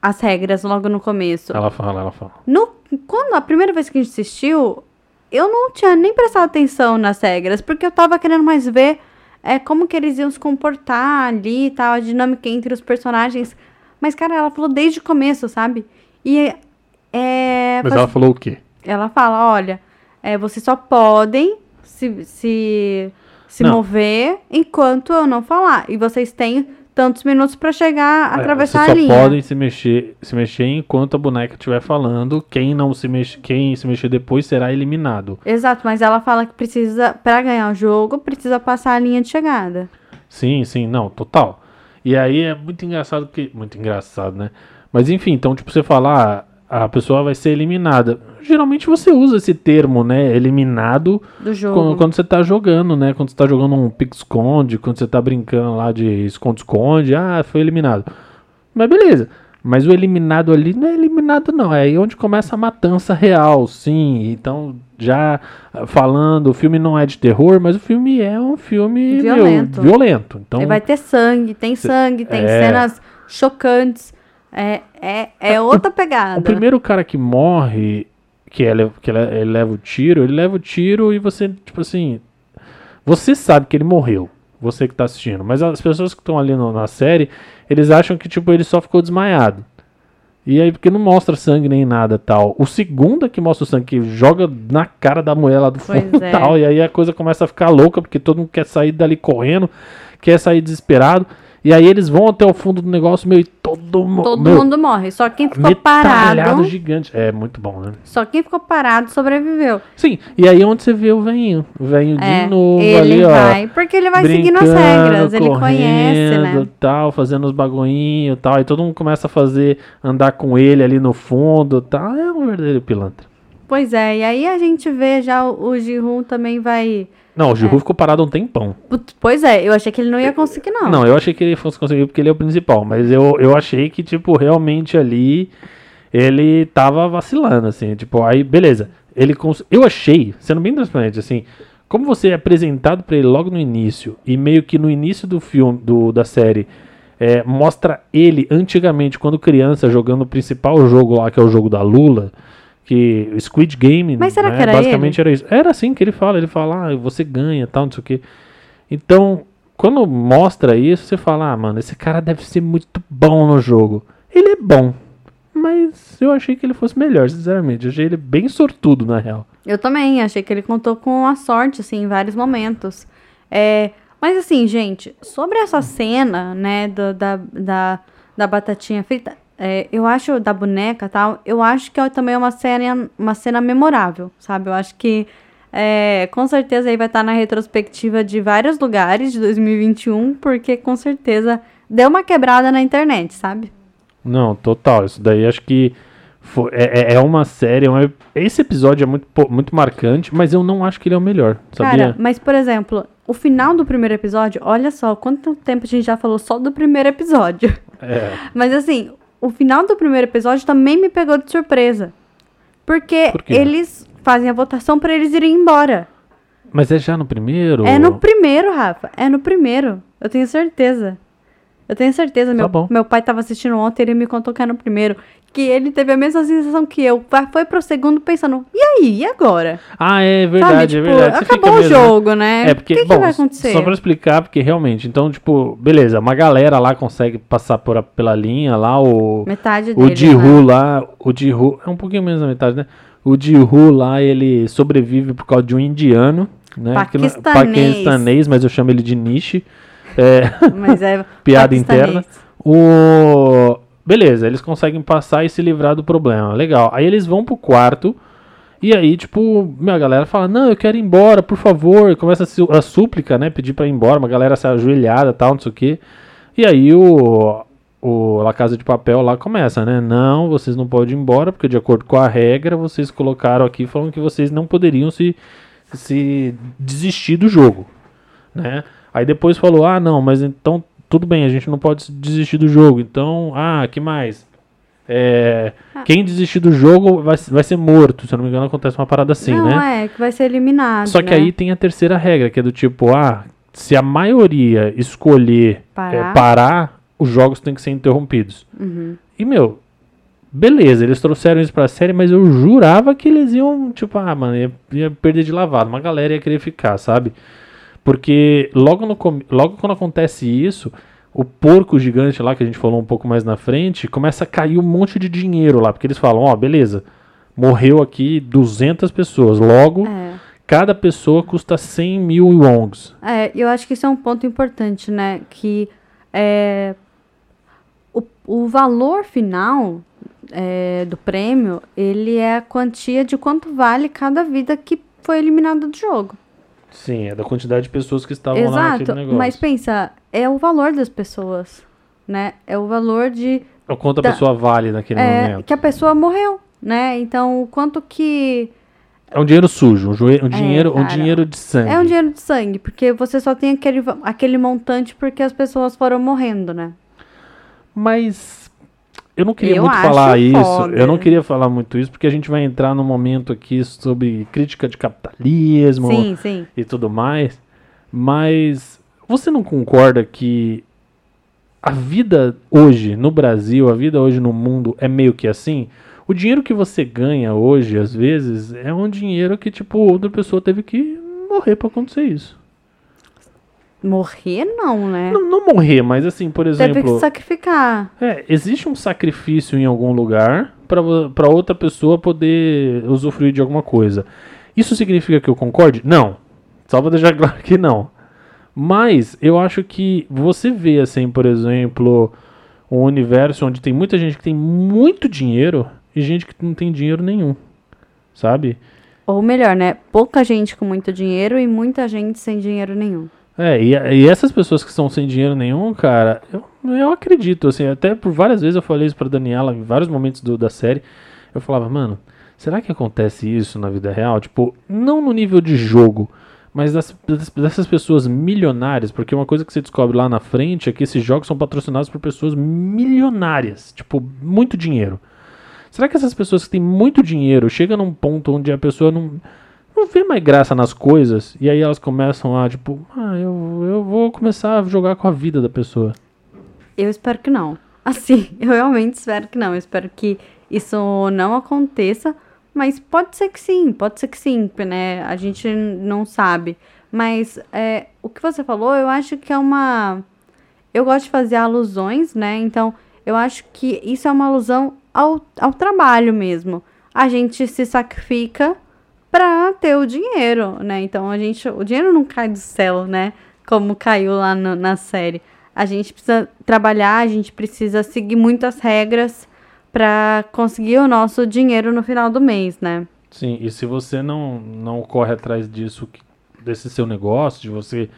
as regras logo no começo. Ela fala, ela fala. No, quando a primeira vez que a gente assistiu, eu não tinha nem prestado atenção nas regras, porque eu tava querendo mais ver é, como que eles iam se comportar ali e tal, a dinâmica entre os personagens. Mas, cara, ela falou desde o começo, sabe? E é. Mas faz- ela falou o quê? ela fala, olha, é, vocês só podem se, se, se Não. mover enquanto eu não falar. E vocês têm tantos minutos pra chegar, É, atravessar vocês a só linha. podem se mexer, se mexer enquanto a boneca estiver falando. Quem não se mexe, quem se mexer depois será eliminado. Exato, mas ela fala que precisa, pra ganhar o jogo, precisa passar a linha de chegada. Sim, sim, não, total. E aí é muito engraçado que. Muito engraçado, né? Mas enfim, então, tipo, você falar, ah, a pessoa vai ser eliminada. Geralmente você usa esse termo, né? Eliminado Do jogo. quando, quando você tá jogando, né? Quando você tá jogando um pique-esconde, quando você tá brincando lá de esconde-esconde, ah, foi eliminado. Mas beleza. Mas o eliminado ali não é eliminado, não. É aí onde começa a matança real, sim. Então, já falando, o filme não é de terror, mas o filme é um filme meu, Violento. violento. Então, E vai ter sangue, tem sangue, tem é. cenas chocantes. É, é, é outra pegada. O primeiro cara que morre, que, ele, que ele, ele leva o tiro, ele leva o tiro e você, tipo assim. Você sabe que ele morreu. Você que tá assistindo. Mas as pessoas que estão ali no- na série, eles acham que, tipo, ele só ficou desmaiado. E aí, porque não mostra sangue nem nada tal. O segundo é que mostra o sangue, que joga na cara da mulher lá do fundo e é. tal. E aí a coisa começa a ficar louca, porque todo mundo quer sair dali correndo, quer sair desesperado. E aí eles vão até o fundo do negócio, meu, e todo, mu- Todo meu, mundo morre. Só quem ficou parado. gigante. É muito bom, né? Só quem ficou parado sobreviveu. Sim, e aí onde você vê o veinho. O veinho É, de novo ele ali, ó. vai, porque ele vai seguindo as regras, ele conhece, né? tal, fazendo os bagulhinhos tal. Aí todo mundo começa a fazer, andar com ele ali no fundo tal. É um verdadeiro pilantra. Pois é, e aí a gente vê já o, o também vai. Não, o É. Giru ficou parado um tempão. Pois é, eu achei que ele não ia conseguir, não. Não, eu achei que ele fosse conseguir porque ele é o principal. Mas eu, eu achei que, tipo, realmente ali ele tava vacilando, assim. Tipo, aí, beleza. Ele cons... Eu achei, sendo bem transparente, assim, como você é apresentado pra ele logo no início, e meio que no início do filme, do, da série, é, mostra ele antigamente, quando criança, jogando o principal jogo lá, que é o jogo da Lula. Que Squid Game, Mas será né, que era basicamente era isso. Era assim que ele fala, ele fala, ah, você ganha, tal, não sei o quê. Então, quando mostra isso, você fala, ah, mano, esse cara deve ser muito bom no jogo. Ele é bom, mas eu achei que ele fosse melhor, sinceramente. Eu achei ele bem sortudo, na real. Eu também, achei que ele contou com a sorte, assim, em vários momentos. É, mas assim, gente, sobre essa cena, né, do- da, da, da batatinha frita, é, eu acho, da boneca e tal, eu acho que é também uma cena, uma cena memorável, sabe? Eu acho que, é, com certeza aí vai estar na retrospectiva de vários lugares de 2021, porque com certeza deu uma quebrada na internet, sabe? Não, total. Isso daí acho que foi- é, é- é uma série. é uma- esse episódio é muito, muito marcante, mas eu não acho que ele é o melhor, sabia? Cara, mas por exemplo, o final do primeiro episódio, olha só quanto tempo a gente já falou só do primeiro episódio. É. Mas assim, o final do primeiro episódio também me pegou de surpresa. Porque Por eles fazem a votação pra eles irem embora. Mas é já no primeiro? É no primeiro, Rafa. É no primeiro. Eu tenho certeza. Eu tenho certeza. Meu, Tá meu pai tava assistindo ontem, ele me contou que é no primeiro. Que ele teve a mesma sensação que eu. Foi pro segundo pensando, e aí? E agora? Ah, é Sabe, verdade, é tipo, verdade. Você acabou o mesmo, né? jogo, né? É porque, o que, bom, que vai acontecer? só pra explicar, porque realmente, então, tipo, beleza, uma galera lá consegue passar por, a- pela linha lá, o, Metade o deles, Jihu né? lá, o Jihu, é um pouquinho menos da metade, né? O Jihu lá, ele sobrevive por causa de um indiano, né? não- Paquistanês. paquistanês, mas eu chamo ele de Nishi. É, Mas é Piada interna. o... Beleza, eles conseguem passar e se livrar do problema. Legal. Aí eles vão pro quarto E aí, tipo, a galera fala, não, eu quero ir embora, por favor. E começa a, a súplica, né? Pedir pra ir embora, uma galera se ajoelhada tal, não sei o quê. E aí o, o La Casa de Papel lá começa, né? Não, vocês não podem ir embora, porque de acordo com a regra, vocês colocaram aqui falando que vocês não poderiam se, se desistir do jogo, né? Aí depois falou, ah, não, mas então tudo bem, a gente não pode desistir do jogo. Então, ah, que mais? É, ah. Quem desistir do jogo vai, vai ser morto, se eu não me engano, acontece uma parada assim, não, né? Não, é, que vai ser eliminado. Só que né? aí tem a terceira regra, que é do tipo, ah, se a maioria escolher parar, é, parar os jogos têm que ser interrompidos. Uhum. E, meu, beleza, eles trouxeram isso pra série, mas eu jurava que eles iam, tipo, ah, mano, ia, ia perder de lavado. Uma galera ia querer ficar, sabe? Porque logo, no, logo quando acontece isso o porco gigante lá, que a gente falou um pouco mais na frente, começa a cair um monte de dinheiro lá, porque eles falam, ó, oh, beleza, morreu aqui 200 pessoas, logo, é. cada pessoa custa 100 mil wongs. É, eu acho que isso é um ponto importante, né, que é, o, o valor final é, do prêmio, ele é a quantia de quanto vale cada vida que foi eliminada do jogo. Sim, é da quantidade de pessoas que estavam Exato, lá naquele negócio. Mas pensa, é o valor das pessoas, né? É o valor de. É o quanto da, a pessoa vale naquele é, momento. Que a pessoa morreu, né? Então, o quanto que. É um dinheiro sujo, um, um dinheiro, é, cara, um dinheiro de sangue. É um dinheiro de sangue, porque você só tem aquele, aquele montante porque as pessoas foram morrendo, né? Mas eu não queria eu muito falar isso. Foda. Eu não queria falar muito isso, porque a gente vai entrar num momento aqui sobre crítica de capitalismo sim, sim. e tudo mais. Mas você não concorda que a vida hoje no Brasil, a vida hoje no mundo é meio que assim? O dinheiro que você ganha hoje, às vezes, é um dinheiro que, tipo, outra pessoa teve que morrer para acontecer isso. Morrer não, né? Não, não, morrer, mas assim, por exemplo. Teve que sacrificar. É, existe um sacrifício em algum lugar para outra pessoa poder usufruir de alguma coisa. Isso significa que eu concorde? Não. Só pra deixar claro que não. Mas eu acho que você vê, assim, por exemplo, um universo onde tem muita gente que tem muito dinheiro e gente que não tem dinheiro nenhum. Sabe? Ou melhor, né? Pouca gente com muito dinheiro e muita gente sem dinheiro nenhum. É, e, e, essas pessoas que estão sem dinheiro nenhum, cara, eu, eu acredito, assim, até por várias vezes eu falei isso pra Daniela, em vários momentos do, da série, eu falava, mano, será que acontece isso na vida real? Tipo, não no nível de jogo, mas das, dessas pessoas milionárias, porque uma coisa que você descobre lá na frente é que esses jogos são patrocinados por pessoas milionárias, tipo, muito dinheiro. Será que essas pessoas que têm muito dinheiro chegam num ponto onde a pessoa não não vê mais graça nas coisas. E aí elas começam a, tipo, ah, eu, eu vou começar a jogar com a vida da pessoa. Eu espero que não. Assim, eu realmente espero que não. Eu espero que isso não aconteça. Mas pode ser que sim, pode ser que sim, né? A gente não sabe. Mas é, o que você falou, eu acho que é uma. Eu gosto de fazer alusões, né? Então, eu acho que isso é uma alusão ao, ao trabalho mesmo. A gente se sacrifica para ter o dinheiro, né? Então a gente, o dinheiro não cai do céu, né? Como caiu lá no, na série. A gente precisa trabalhar, a gente precisa seguir muitas regras para conseguir o nosso dinheiro no final do mês, né? Sim, e se você não, não corre atrás disso, desse seu negócio, de você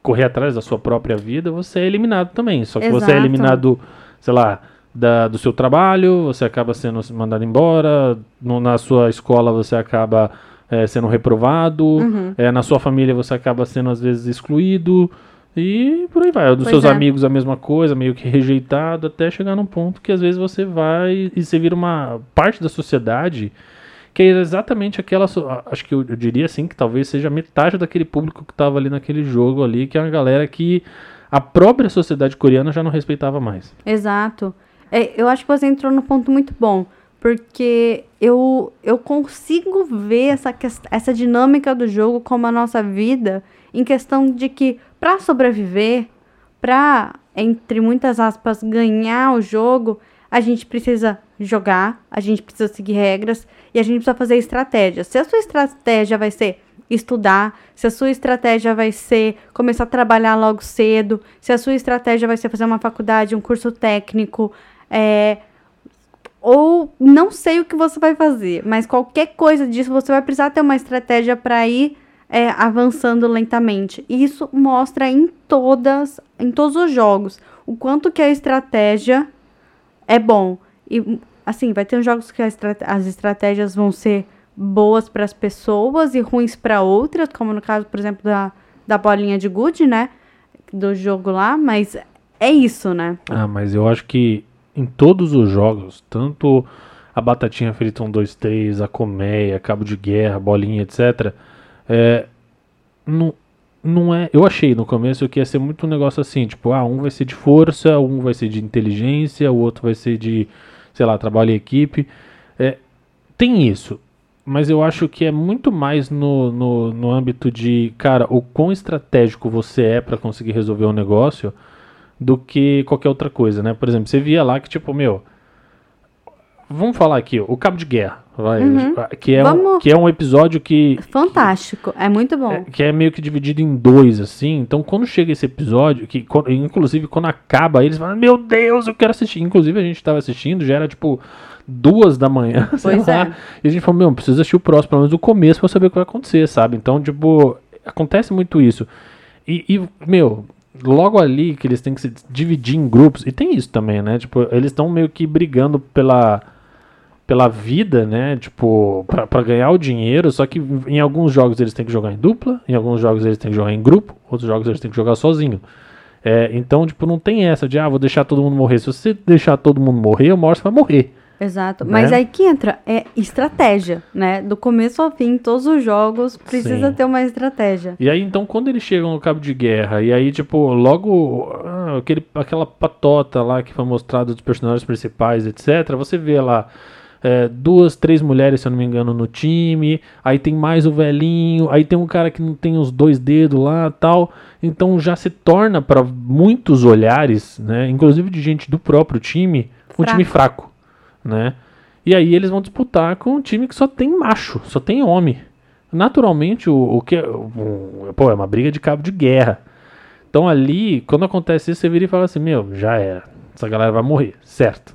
correr atrás da sua própria vida, você é eliminado também. Só que Exato. você é eliminado, sei lá, da, do seu trabalho, você acaba sendo mandado embora, no, na sua escola você acaba é, sendo reprovado, uhum. é, na sua família você acaba sendo às vezes excluído e por aí vai. Dos pois seus é. amigos a mesma coisa, meio que rejeitado, até chegar num ponto que às vezes você vai e você vira uma parte da sociedade que é exatamente aquela, acho que eu, eu diria assim, que talvez seja metade daquele público que estava ali naquele jogo ali, que é uma galera que a própria sociedade coreana já não respeitava mais. Exato. É, eu acho que você entrou no ponto muito bom porque eu, eu consigo ver essa, essa dinâmica do jogo como a nossa vida, em questão de que para sobreviver, para, entre muitas aspas, ganhar o jogo, a gente precisa jogar, a gente precisa seguir regras e a gente precisa fazer estratégia. Se a sua estratégia vai ser estudar, se a sua estratégia vai ser começar a trabalhar logo cedo, se a sua estratégia vai ser fazer uma faculdade, um curso técnico, é, ou não sei o que você vai fazer, mas qualquer coisa disso você vai precisar ter uma estratégia para ir é, avançando lentamente. Isso mostra em todas, em todos os jogos, o quanto que a estratégia é bom. E assim, vai ter jogos que as estratégias vão ser boas para as pessoas e ruins para outras, como no caso, por exemplo, da, da bolinha de good, né? Do jogo lá, mas é isso, né? Ah, mas eu acho que em todos os jogos, tanto a Batatinha Frita 1, 2, 3, a Colmeia, Cabo de Guerra, Bolinha, etc. É, não, não é. Eu achei no começo que ia ser muito um negócio assim, tipo, ah, um vai ser de força, um vai ser de inteligência, o outro vai ser de, sei lá, trabalho em equipe. É, tem isso. Mas eu acho que é muito mais no, no, no âmbito de, cara, o quão estratégico você é para conseguir resolver um negócio do que qualquer outra coisa, né? Por exemplo, você via lá que, tipo, meu. Vamos falar aqui, o Cabo de Guerra, vai, uhum. que, é um, que é um episódio que. Fantástico, é muito bom. É, que é meio que dividido em dois, assim. Então, quando chega esse episódio, que inclusive quando acaba, eles falam: Meu Deus, eu quero assistir. Inclusive, a gente estava assistindo, já era tipo duas da manhã, pois lá, é. E a gente falou: Meu, precisa assistir o próximo, pelo menos o começo, pra saber o que vai acontecer, sabe? Então, tipo, acontece muito isso. E, e meu, logo ali que eles têm que se dividir em grupos, e tem isso também, né? Tipo, eles estão meio que brigando pela pela vida, né? Tipo, para ganhar o dinheiro, só que em alguns jogos eles têm que jogar em dupla, em alguns jogos eles têm que jogar em grupo, outros jogos eles têm que jogar sozinho. É, então, tipo, não tem essa de, ah, vou deixar todo mundo morrer. Se você deixar todo mundo morrer, o Morse vai morrer. Exato. Né? Mas aí que entra é estratégia, né? Do começo ao fim, todos os jogos precisa Sim. ter uma estratégia. E aí, então, quando eles chegam no cabo de guerra, e aí, tipo, logo ah, aquele, aquela patota lá que foi mostrada dos personagens principais, etc., você vê lá. É, duas, três mulheres, se eu não me engano, no time. Aí tem mais o velhinho. Aí tem um cara que não tem os dois dedos lá tal. Então já se torna para muitos olhares, né, inclusive de gente do próprio time, fraco. um time fraco né? E aí eles vão disputar com um time que só tem macho, só tem homem. Naturalmente, o, o que. O, pô, é uma briga de cabo de guerra. Então ali, quando acontece isso, você vira e fala assim: Meu, já era. Essa galera vai morrer, certo?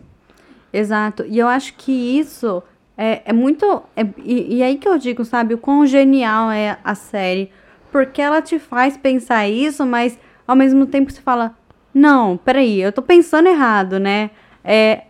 Exato. E eu acho que isso é, é muito. É, e, e aí que eu digo, sabe, o quão genial é a série. Porque ela te faz pensar isso, mas ao mesmo tempo você fala: Não, peraí, eu tô pensando errado, né? É,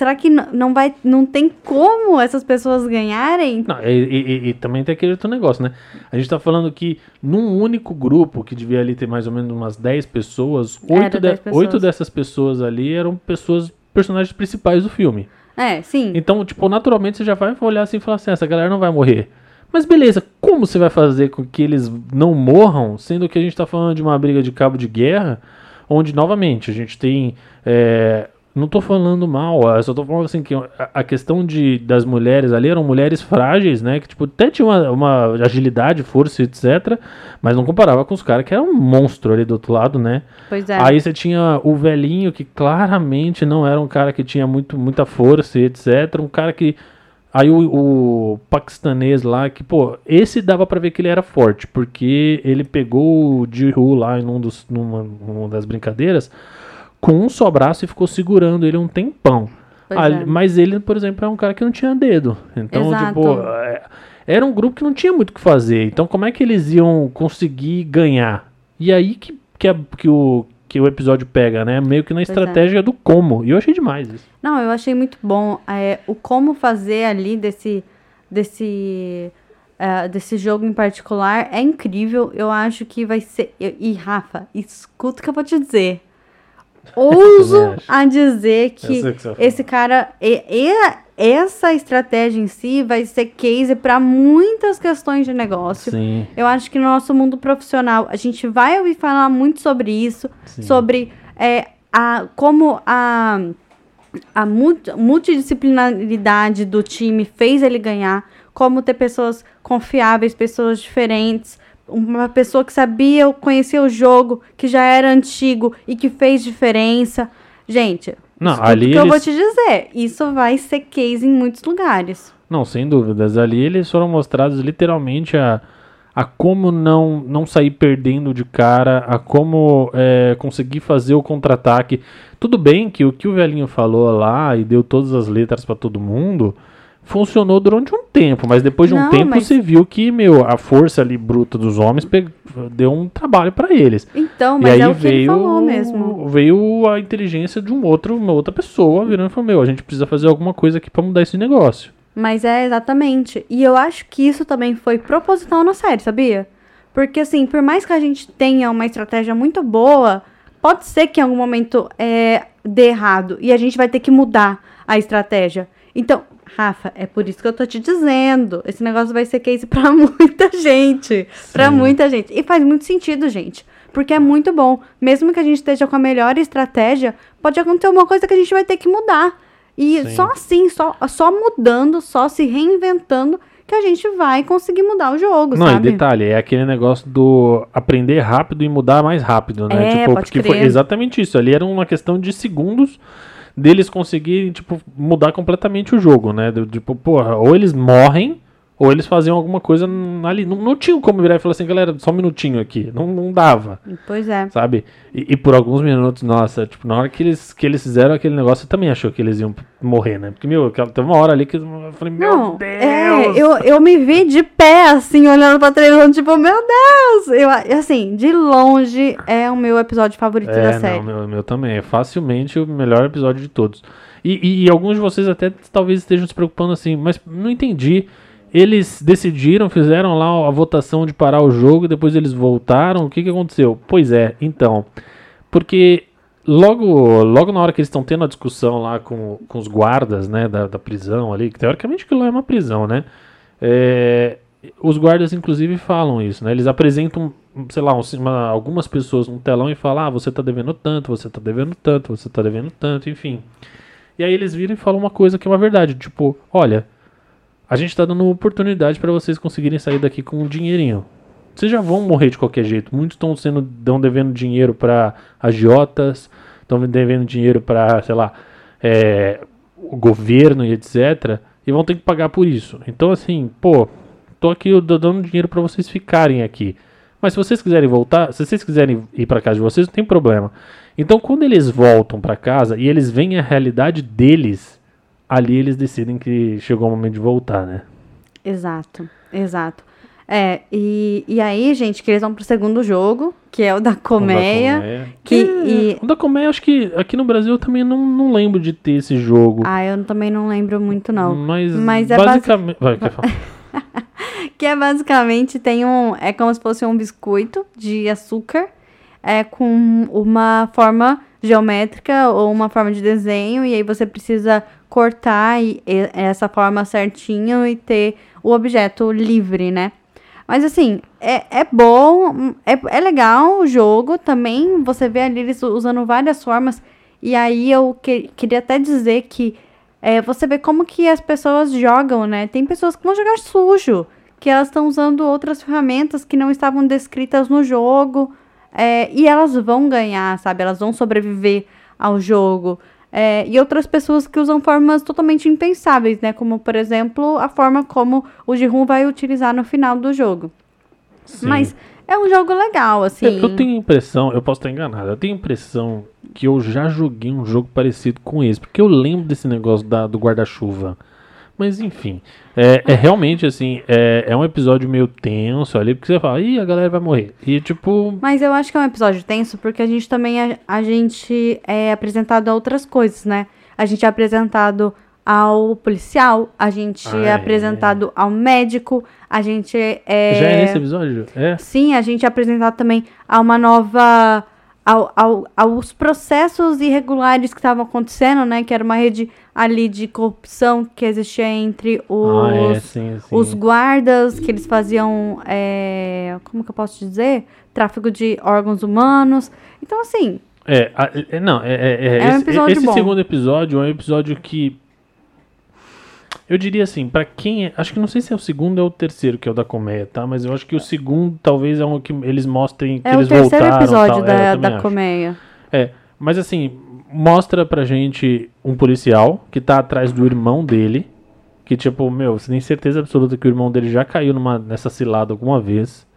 será que não vai, não tem como essas pessoas ganharem? Não, e, e, e, também tem aquele outro negócio, né? A gente tá falando que num único grupo, que devia ali ter mais ou menos umas 10 pessoas, oito, de, pessoas. oito dessas pessoas ali eram pessoas, personagens principais do filme. É, sim. Então, tipo, naturalmente você já vai olhar assim e falar assim, essa galera não vai morrer. Mas beleza, como você vai fazer com que eles não morram, sendo que a gente tá falando de uma briga de cabo de guerra, onde, novamente, a gente tem é, não tô falando mal, eu só tô falando assim que a, questão de, das mulheres ali eram mulheres frágeis, né? Que tipo, até tinha uma, uma agilidade, força, etc. Mas não comparava com os caras que eram um monstro ali do outro lado, né? Pois é. Aí você tinha o velhinho que claramente não era um cara que tinha muito, muita força, etc. Um cara que. Aí o, o paquistanês lá, que, pô, esse dava para ver que ele era forte, porque ele pegou o Jihu lá em um dos, numa, numa das brincadeiras com um só braço e ficou segurando ele um tempão. é. Mas ele, por exemplo, é um cara que não tinha dedo. Então, Exato. tipo, é, era um grupo que não tinha muito o que fazer. Então, como é que eles iam conseguir ganhar? E aí que, que, a, que, o, que o episódio pega, né? Meio que na é. estratégia é. do como. E eu achei demais isso. Não, eu achei muito bom. É, o como fazer ali desse. desse Uh, desse jogo em particular é incrível. Eu acho que vai ser. e Rafa, escuta o que eu vou te dizer ouso a dizer que, que esse cara. E, e, essa estratégia em si vai ser case para muitas questões de negócio. Sim. Eu acho que no nosso mundo profissional a gente vai ouvir falar muito sobre isso, Sim. sobre é, a, como a, a multidisciplinaridade do time fez ele ganhar, como ter pessoas confiáveis, pessoas diferentes, uma pessoa que sabia, conhecia o jogo, que já era antigo e que fez diferença. Gente, não, ali que eles... eu vou te dizer, isso vai ser case em muitos lugares. Não, sem dúvidas. Ali eles foram mostrados literalmente a, a como não, não sair perdendo de cara, a como é, conseguir fazer o contra-ataque. Tudo bem que o que o velhinho falou lá e deu todas as letras para todo mundo funcionou durante um tempo, mas depois de um Não, tempo mas- você viu que, meu, a força ali bruta dos homens pe- deu um trabalho para eles. Então, e mas aí é o que ele falou mesmo. veio a inteligência de um outro, uma outra pessoa virando e falou: Meu, a gente precisa fazer alguma coisa aqui pra mudar esse negócio. Mas é exatamente. E eu acho que isso também foi proposital na série, sabia? Porque, assim, por mais que a gente tenha uma estratégia muito boa, pode ser que em algum momento é, dê errado. E a gente vai ter que mudar a estratégia. Então, Rafa, é por isso que eu tô te dizendo. Esse negócio vai ser case pra muita gente. Pra Sim. muita gente. E faz muito sentido, gente. Porque é muito bom. Mesmo que a gente esteja com a melhor estratégia, pode acontecer uma coisa que a gente vai ter que mudar. E Sim. só assim, só, só mudando, só se reinventando, que a gente vai conseguir mudar o jogo, Não, sabe? e detalhe, é aquele negócio do aprender rápido e mudar mais rápido, né? É, tipo, porque foi crer. exatamente isso. Ali era uma questão de segundos deles conseguirem, tipo, mudar completamente o jogo, né? Tipo, porra, ou eles morrem, ou eles faziam alguma coisa ali. Não, não tinha como virar e falar assim, galera, só um minutinho aqui. Não, não dava. Pois é. Sabe? E, e por alguns minutos, nossa, tipo, na hora que eles, que eles fizeram aquele negócio, eu também achou que eles iam morrer, né? Porque, meu, teve uma hora ali que eu falei, meu Não, Deus! é, eu, eu me vi de pé, assim, olhando pra televisão, tipo, meu Deus! Eu, assim, de longe, é o meu episódio favorito da É, série. não, meu, meu também. É facilmente o melhor episódio de todos. E, e- e alguns de vocês até talvez estejam se preocupando assim, mas não entendi. Eles decidiram, fizeram lá a votação de parar o jogo depois eles voltaram. O que, que aconteceu? Pois é, então. Porque logo, logo na hora que eles estão tendo a discussão lá com, com os guardas né, da, da prisão ali, que teoricamente aquilo lá é uma prisão, né? É, os guardas, inclusive, falam isso, né? Eles apresentam, sei lá, uma- algumas pessoas no telão e falam: ah, você tá devendo tanto, você tá devendo tanto, você tá devendo tanto, enfim. E aí eles viram e falam uma coisa que é uma verdade: tipo, olha, a gente tá dando uma oportunidade para vocês conseguirem sair daqui com um dinheirinho. Vocês já vão morrer de qualquer jeito. Muitos estão sendo dão devendo dinheiro para agiotas, estão devendo dinheiro para, sei lá, é, o governo e etc. E vão ter que pagar por isso. Então, assim, pô, tô aqui dando dinheiro para vocês ficarem aqui. Mas se vocês quiserem voltar, se vocês quiserem ir para casa de vocês, não tem problema. Então, quando eles voltam para casa e eles veem a realidade deles, ali eles decidem que chegou o momento de voltar, né? Exato, exato. É, e, e aí, gente, que eles vão pro segundo jogo, que é o da colmeia. O da colmeia. que- e- O da colmeia, acho que aqui no Brasil eu também não, não lembro de ter esse jogo. Ah, eu também não lembro muito, não. Mas, Mas é basi- basicamente. Vai, quer falar? Que é basicamente tem um. É como se fosse um biscoito de açúcar é, com uma forma geométrica ou uma forma de desenho. E aí você precisa cortar e- essa forma certinho e ter o objeto livre, né? Mas assim, é, é bom, é, é legal o jogo também. Você vê ali eles usando várias formas. E aí eu que- queria até dizer que é, você vê como que as pessoas jogam, né? Tem pessoas que vão jogar sujo, que elas estão usando outras ferramentas que não estavam descritas no jogo. é, e elas vão ganhar, sabe? Elas vão sobreviver ao jogo. É, e outras pessoas que usam formas totalmente impensáveis, né? Como, por exemplo, a forma como o Jihun vai utilizar no final do jogo. Sim. Mas é um jogo legal, assim. Eu, eu tenho a impressão, eu posso estar enganado, eu tenho a impressão que eu já joguei um jogo parecido com esse, porque eu lembro desse negócio da- do guarda-chuva. Mas enfim, é, é realmente assim, é, é um episódio meio tenso ali, porque você fala, ih, a galera vai morrer. E tipo, Mas eu acho que é um episódio tenso porque a gente também a, a gente é apresentado a outras coisas, né? A gente é apresentado ao policial, a gente Ah, é é. apresentado ao médico, a gente é já é nesse episódio? É. Sim, a gente é apresentado também a uma nova. Ao, ao- aos processos irregulares que estavam acontecendo, né? Que era uma rede ali de corrupção que existia entre os, ah, é, sim, sim. os guardas, que eles faziam. é, como que eu posso dizer? Tráfico de órgãos humanos. Então, assim, É, é, não, é, é, é, É um esse, episódio esse segundo episódio é um episódio que eu diria assim, pra quem é, acho que não sei se é o segundo ou o terceiro que é o da comédia, tá? Mas eu acho que o segundo talvez é um que eles mostrem que é o eles terceiro voltaram, episódio tal. Da, da colmeia. É, mas assim, mostra pra gente um policial que tá atrás do irmão dele, que tipo, meu, você tem certeza absoluta que o irmão dele já caiu numa, nessa cilada alguma vez.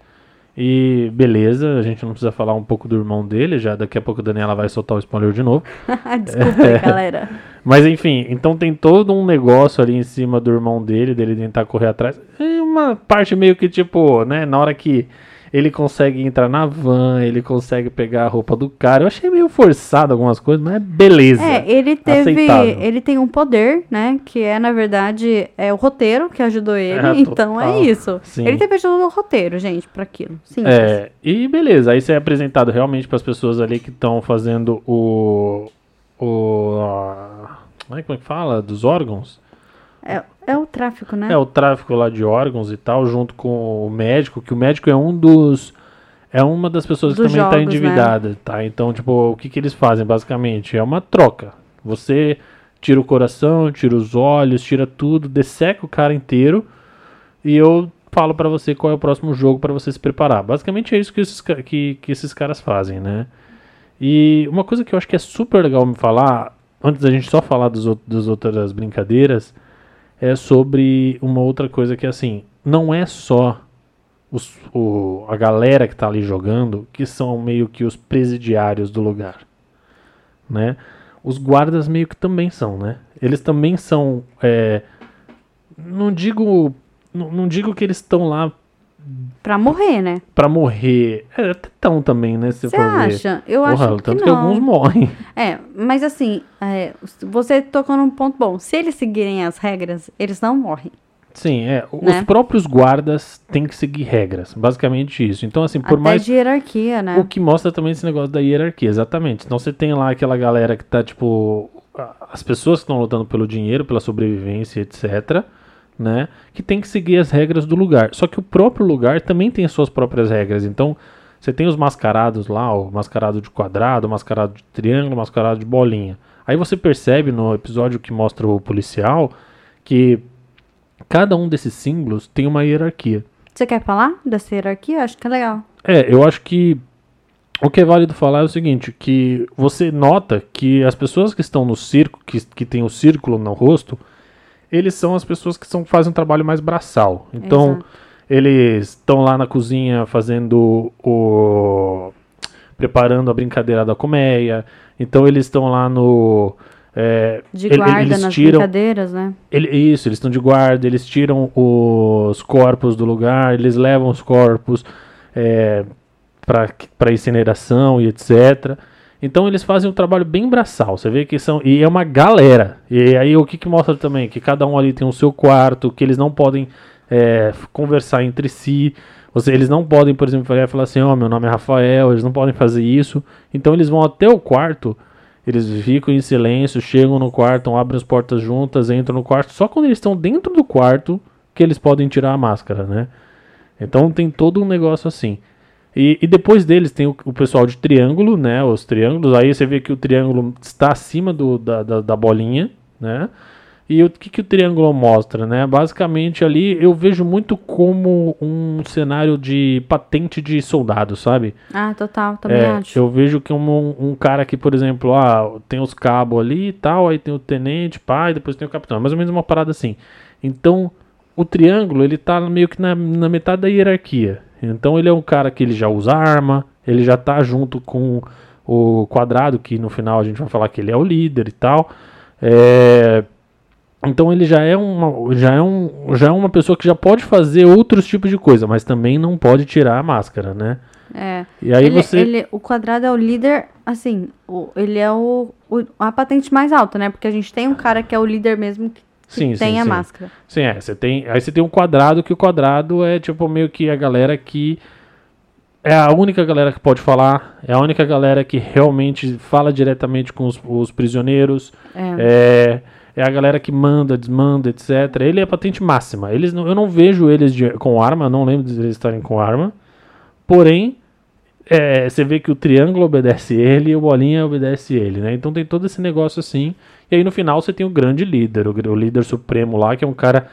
E beleza, a gente não precisa falar um pouco do irmão dele, já daqui a pouco a Daniela vai soltar o spoiler de novo. Desculpa aí, galera. Mas enfim, então tem todo um negócio ali em cima do irmão dele, dele tentar correr atrás. E uma parte meio que tipo, né, na hora que ele consegue entrar na van, ele consegue pegar a roupa do cara. Eu achei meio forçado algumas coisas, mas beleza. É, ele teve. Aceitável. Ele tem um poder, né? Que é, na verdade, é o roteiro que ajudou ele. É, então é total. isso. Sim. Ele teve ajuda do roteiro, gente, pra aquilo. Simples. É, e beleza, aí você é apresentado realmente para as pessoas ali que estão fazendo o. O. a- Como é que fala? Dos órgãos? É, é o tráfico, né? É, o tráfico lá de órgãos e tal, junto com o médico, que o médico é um dos. É uma das pessoas que Dos também está né? endividada, tá? Então, tipo, o que, que eles fazem basicamente? É uma troca. Você tira o coração, tira os olhos, tira tudo, desseca o cara inteiro e eu falo pra você qual é o próximo jogo pra você se preparar. Basicamente é isso que esses, que, que esses caras fazem, né? E uma coisa que eu acho que é super legal me falar, antes da gente só falar dos, das outras brincadeiras, é sobre uma outra coisa que assim, não é só os, o, a galera que tá ali jogando que são meio que os presidiários do lugar, né? Os guardas meio que também são, né? Eles também são, é, não digo, não, não digo que eles estão lá Pra morrer, né? pra morrer, é, até tão também, né? Você acha? Eu Porra, acho que tanto não. que alguns morrem. É, mas assim, é, você tocou num ponto bom. Se eles seguirem as regras, eles não morrem. Sim, é. Os Né? próprios guardas têm que seguir regras. Basicamente isso. Então, assim, por Até mais. de hierarquia, né? O que mostra também esse negócio da hierarquia, exatamente. Então você tem lá aquela galera que tá, tipo. As pessoas que estão lutando pelo dinheiro, pela sobrevivência, etc. Né? Que tem que seguir as regras do lugar. Só que o próprio lugar também tem as suas próprias regras. Então, você tem os mascarados lá, o mascarado de quadrado, o mascarado de triângulo, o mascarado de bolinha. Aí você percebe no episódio que mostra o policial que cada um desses símbolos tem uma hierarquia. Você quer falar dessa hierarquia? Acho que é legal. É, eu acho que o que é válido falar é o seguinte, que você nota que as pessoas que estão no círculo, que, que tem o círculo no rosto, eles são as pessoas que são, fazem um trabalho mais braçal. Então, Exato. eles estão lá na cozinha fazendo o... preparando a brincadeira da colmeia. Então, eles estão lá no... é, De guarda eles nas tiram, brincadeiras, né? ele- isso, eles estão de guarda, eles tiram os corpos do lugar, eles levam os corpos é, para incineração e etc. Então eles fazem um trabalho bem braçal. Você vê que são. E é uma galera. E aí o que, que mostra também? Que cada um ali tem o seu quarto, que eles não podem é, conversar entre si. Você, eles não podem, por exemplo, falar assim, ó, meu nome é Rafael, eles não podem fazer isso. Então eles vão até o quarto, eles ficam em silêncio, chegam no quarto, abrem as portas juntas, entram no quarto. Só quando eles estão dentro do quarto que eles podem tirar a máscara, né? Então tem todo um negócio assim. E, e depois deles tem o, o pessoal de triângulo, né? Os triângulos. Aí você vê que o triângulo está acima do, da, da, da bolinha, né? E o que, que o triângulo mostra, né? Basicamente ali eu vejo muito como um cenário de patente de soldado, sabe? Ah, total, também É, acho. eu vejo que um, um cara que, por exemplo, ah, tem os cabos ali e tal, aí tem o tenente, pai, depois tem o capitão. É mais ou menos uma parada assim. Então, o triângulo, ele tá meio que na, na metade da hierarquia. Então, ele é um cara que ele já usa arma, ele já tá junto com o quadrado, que no final a gente vai falar que ele é o líder e tal. É, então ele já é uma já é um já é uma pessoa que já pode fazer outros tipos de coisa, mas também não pode tirar a máscara, né? É. E aí ele, você ele- o quadrado é o líder, assim, o- ele é o, o- a patente mais alta, né? Porque a gente tem um cara que é o líder mesmo que, que Sim, tem sim, a sim. máscara. Sim, é. Você tem, aí você tem um quadrado, que o quadrado é tipo meio que a galera que. É a única galera que pode falar, é a única galera que realmente fala diretamente com os, os prisioneiros, É. é, é a galera que manda, desmanda, etc. Ele é a patente máxima. Eles, não- eu não vejo eles de- com arma, não lembro de eles estarem com arma. Porém, é, você vê que o triângulo obedece ele e o bolinha obedece ele, né? Então tem todo esse negócio assim. E aí no final você tem o grande líder, o, o líder supremo lá, que é um cara,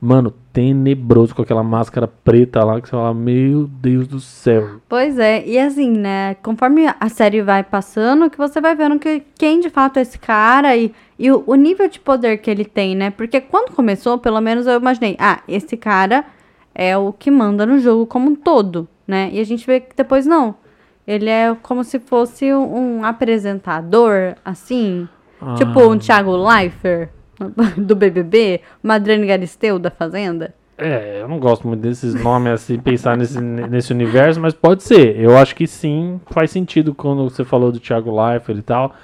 mano, tenebroso com aquela máscara preta lá, que você fala, meu Deus do céu. Pois é, e assim, né? Conforme a série vai passando, que você vai vendo que quem de fato é esse cara e, e o, o nível de poder que ele tem, né? Porque quando começou, pelo menos eu imaginei, ah, esse cara é o que manda no jogo como um todo. Né? E a gente vê que depois não. Ele é como se fosse um, um apresentador, assim. Ah. Tipo um Thiago Leifert do BBB, uma Adriane Galisteu da Fazenda. É, eu não gosto muito desses nomes assim, pensar nesse, nesse universo, mas pode ser. Eu acho que sim, faz sentido quando você falou do Thiago Leifert e tal.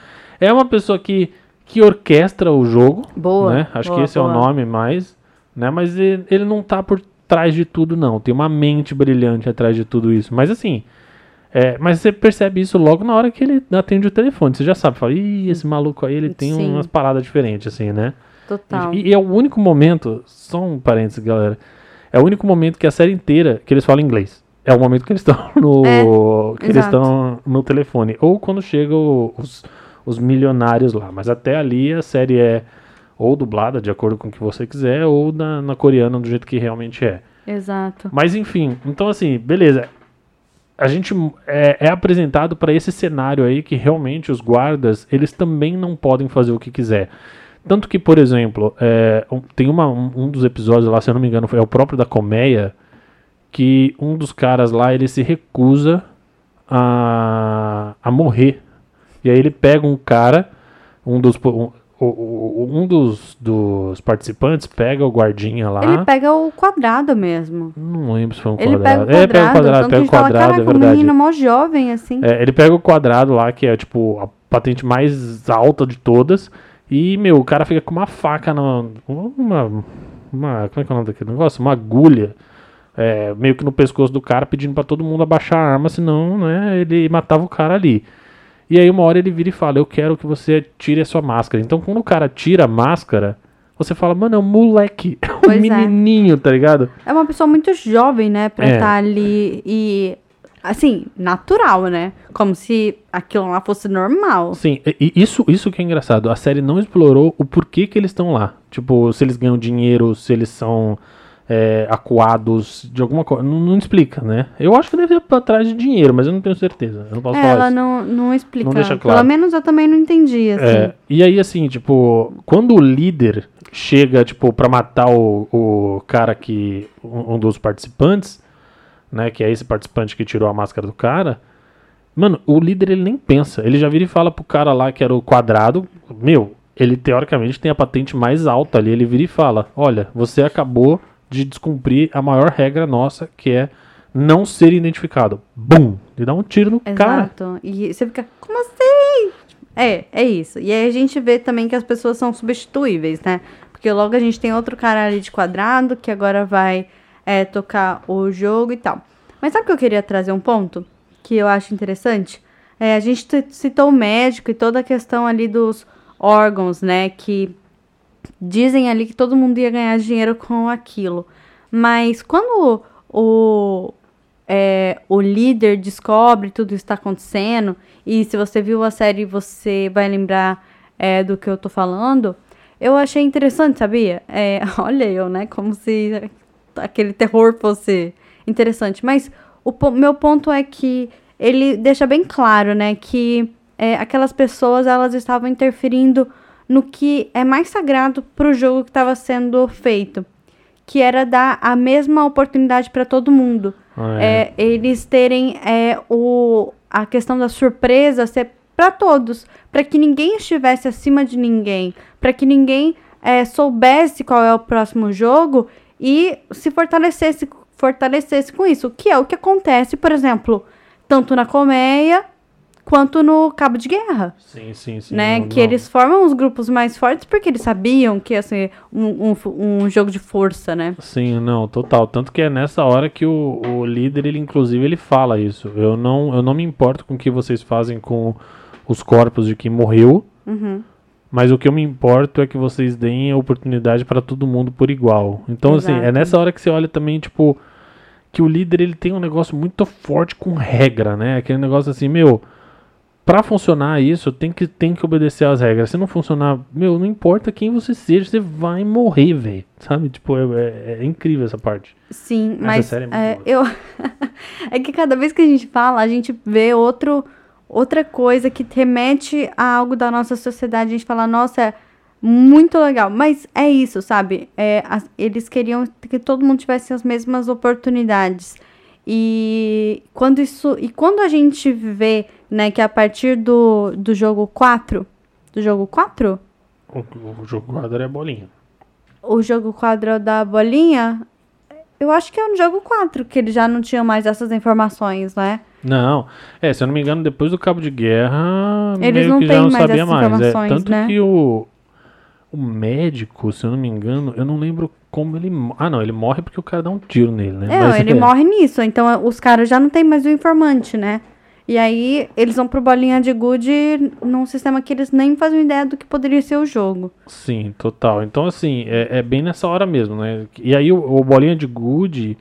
É uma pessoa que, que orquestra o jogo, Boa, né? Acho boa, que esse é o boa. nome mais, né? Mas ele, ele não tá por trás de tudo, não. Tem uma mente brilhante atrás de tudo isso. Mas assim, é, mas você percebe isso logo na hora que ele atende o telefone. Você já sabe, fala, ih, esse maluco aí, ele tem Sim. umas paradas diferentes, assim, né? Total. E, e é o único momento, só um parênteses, galera. É o único momento que a série inteira que eles falam inglês. É o momento que eles estão no. É, que eles estão no telefone. Ou quando chegam os, os milionários lá. Mas até ali a série é ou dublada, de acordo com o que você quiser, ou na, na coreana, do jeito que realmente é. Exato. Mas enfim, então assim, beleza. A gente é, é apresentado para esse cenário aí que realmente os guardas, eles também não podem fazer o que quiser. Tanto que, por exemplo, é, tem uma, um, um dos episódios lá, se eu não me engano, foi é o próprio da Colmeia, que um dos caras lá, ele se recusa a, a morrer. E aí ele pega um cara, um dos, um, o- o- um dos, dos participantes pega o guardinha lá. Ele pega o quadrado mesmo. Não lembro se foi um Ele quadrado. pega o É, pega o quadrado. quadrado, pega o que fala, quadrado, é "Caraca, um verdade. menino mó jovem, assim. É, ele pega o quadrado lá, que é tipo a patente mais alta de todas. E, meu, o cara fica com uma faca na. Uma. uma como é que é o nome daquele negócio? Uma agulha. é, meio que no pescoço do cara, pedindo pra todo mundo abaixar a arma, senão, né, ele matava o cara ali. E aí, uma hora ele vira e fala: Eu quero que você tire a sua máscara. Então, quando o cara tira a máscara, você fala: Mano, é um moleque. É um é. menininho, tá ligado? É uma pessoa muito jovem, né, pra É. estar ali e. Assim, natural, né? Como se aquilo lá fosse normal. Sim, e isso, isso que é engraçado. A série não explorou o porquê que eles estão lá. Tipo, se eles ganham dinheiro, se eles são é, acuados de alguma coisa. Não, não explica, né? Eu acho que deve ser atrás de dinheiro, mas eu não tenho certeza. Eu não posso É, falar ela isso. não, não explica. Não deixa claro. Pelo menos eu também não entendi, assim. É, e aí, assim, tipo, quando o líder chega, tipo, pra matar o, o cara que. Um, um dos participantes, né? Que é esse participante que tirou a máscara do cara. Mano, o líder ele nem pensa. Ele já vira e fala pro cara lá que era o quadrado. Meu, ele teoricamente tem a patente mais alta ali. Ele vira e fala: Olha, você acabou de descumprir a maior regra nossa, que é não ser identificado. Bum! Ele dá um tiro no cara. Exato. E você fica, como assim? É, é isso. E aí a gente vê também que as pessoas são substituíveis, né? Porque logo a gente tem outro cara ali de quadrado que agora vai é, tocar o jogo e tal. Mas sabe o que eu queria trazer um ponto que eu acho interessante? É, a gente citou o médico e toda a questão ali dos órgãos, né? Que dizem ali que todo mundo ia ganhar dinheiro com aquilo. Mas quando o, é, o líder descobre tudo isso está acontecendo, e se você viu a série, você vai lembrar é, do que eu tô falando. Eu achei interessante, sabia? É, olha eu, né? Como se aquele terror fosse interessante. Mas o meu ponto é que ele deixa bem claro, né? Que é, aquelas pessoas elas estavam interferindo no que é mais sagrado para o jogo que estava sendo feito, que era dar a mesma oportunidade para todo mundo. Ah, é. É, eles terem é, o, a questão da surpresa ser para todos, para que ninguém estivesse acima de ninguém, para que ninguém é, soubesse qual é o próximo jogo e se fortalecesse, fortalecesse com isso, que é o que acontece, por exemplo, tanto na colmeia quanto no cabo de guerra Sim, sim, sim. né? não- que não. eles formam os grupos mais fortes porque eles sabiam que ia ser um, um, um jogo de força, né? Sim, não, total. Tanto que é nessa hora que o, o líder, ele inclusive, ele fala isso. Eu não, eu não me importo com o que vocês fazem com os corpos de quem morreu, Uhum. mas o que eu me importo é que vocês deem a oportunidade para todo mundo por igual. Então, assim, é Exato. nessa hora que você olha também, tipo, que o líder, ele tem um negócio muito forte com regra, né? Aquele negócio assim, meu... Pra funcionar isso, tem que, tem que obedecer às regras. Se não funcionar, meu, não importa quem você seja, você vai morrer, velho. Sabe? Tipo, é, é- é incrível essa parte. Sim, Essa mas é é, eu é que cada vez que a gente fala, a gente vê outro outra coisa que remete a algo da nossa sociedade. A gente fala, nossa, é muito legal. Mas é isso, sabe? É, as- eles queriam que todo mundo tivesse as mesmas oportunidades. E quando isso. E quando a gente vê, né, que a partir do, do jogo 4. Do jogo 4? O, o jogo quadro é bolinha. O jogo quadro da bolinha. Eu acho que é no jogo 4, que eles já não tinham mais essas informações, né? Não, é, se eu não me engano, depois do cabo de guerra, Eles não que já não mais sabia essas mais. É, informações, tanto né? que o, o médico, se eu não me engano, eu não lembro como ele. Ah, não, ele morre porque o cara dá um tiro nele, né? É, Mas ele morre nisso. Então é, os caras já não tem mais o informante, né? E aí eles vão pro bolinha de gude num sistema que eles nem fazem ideia do que poderia ser o jogo. Sim, total. Então, assim, é, é bem nessa hora mesmo, né? E aí o, o Bolinha de Good,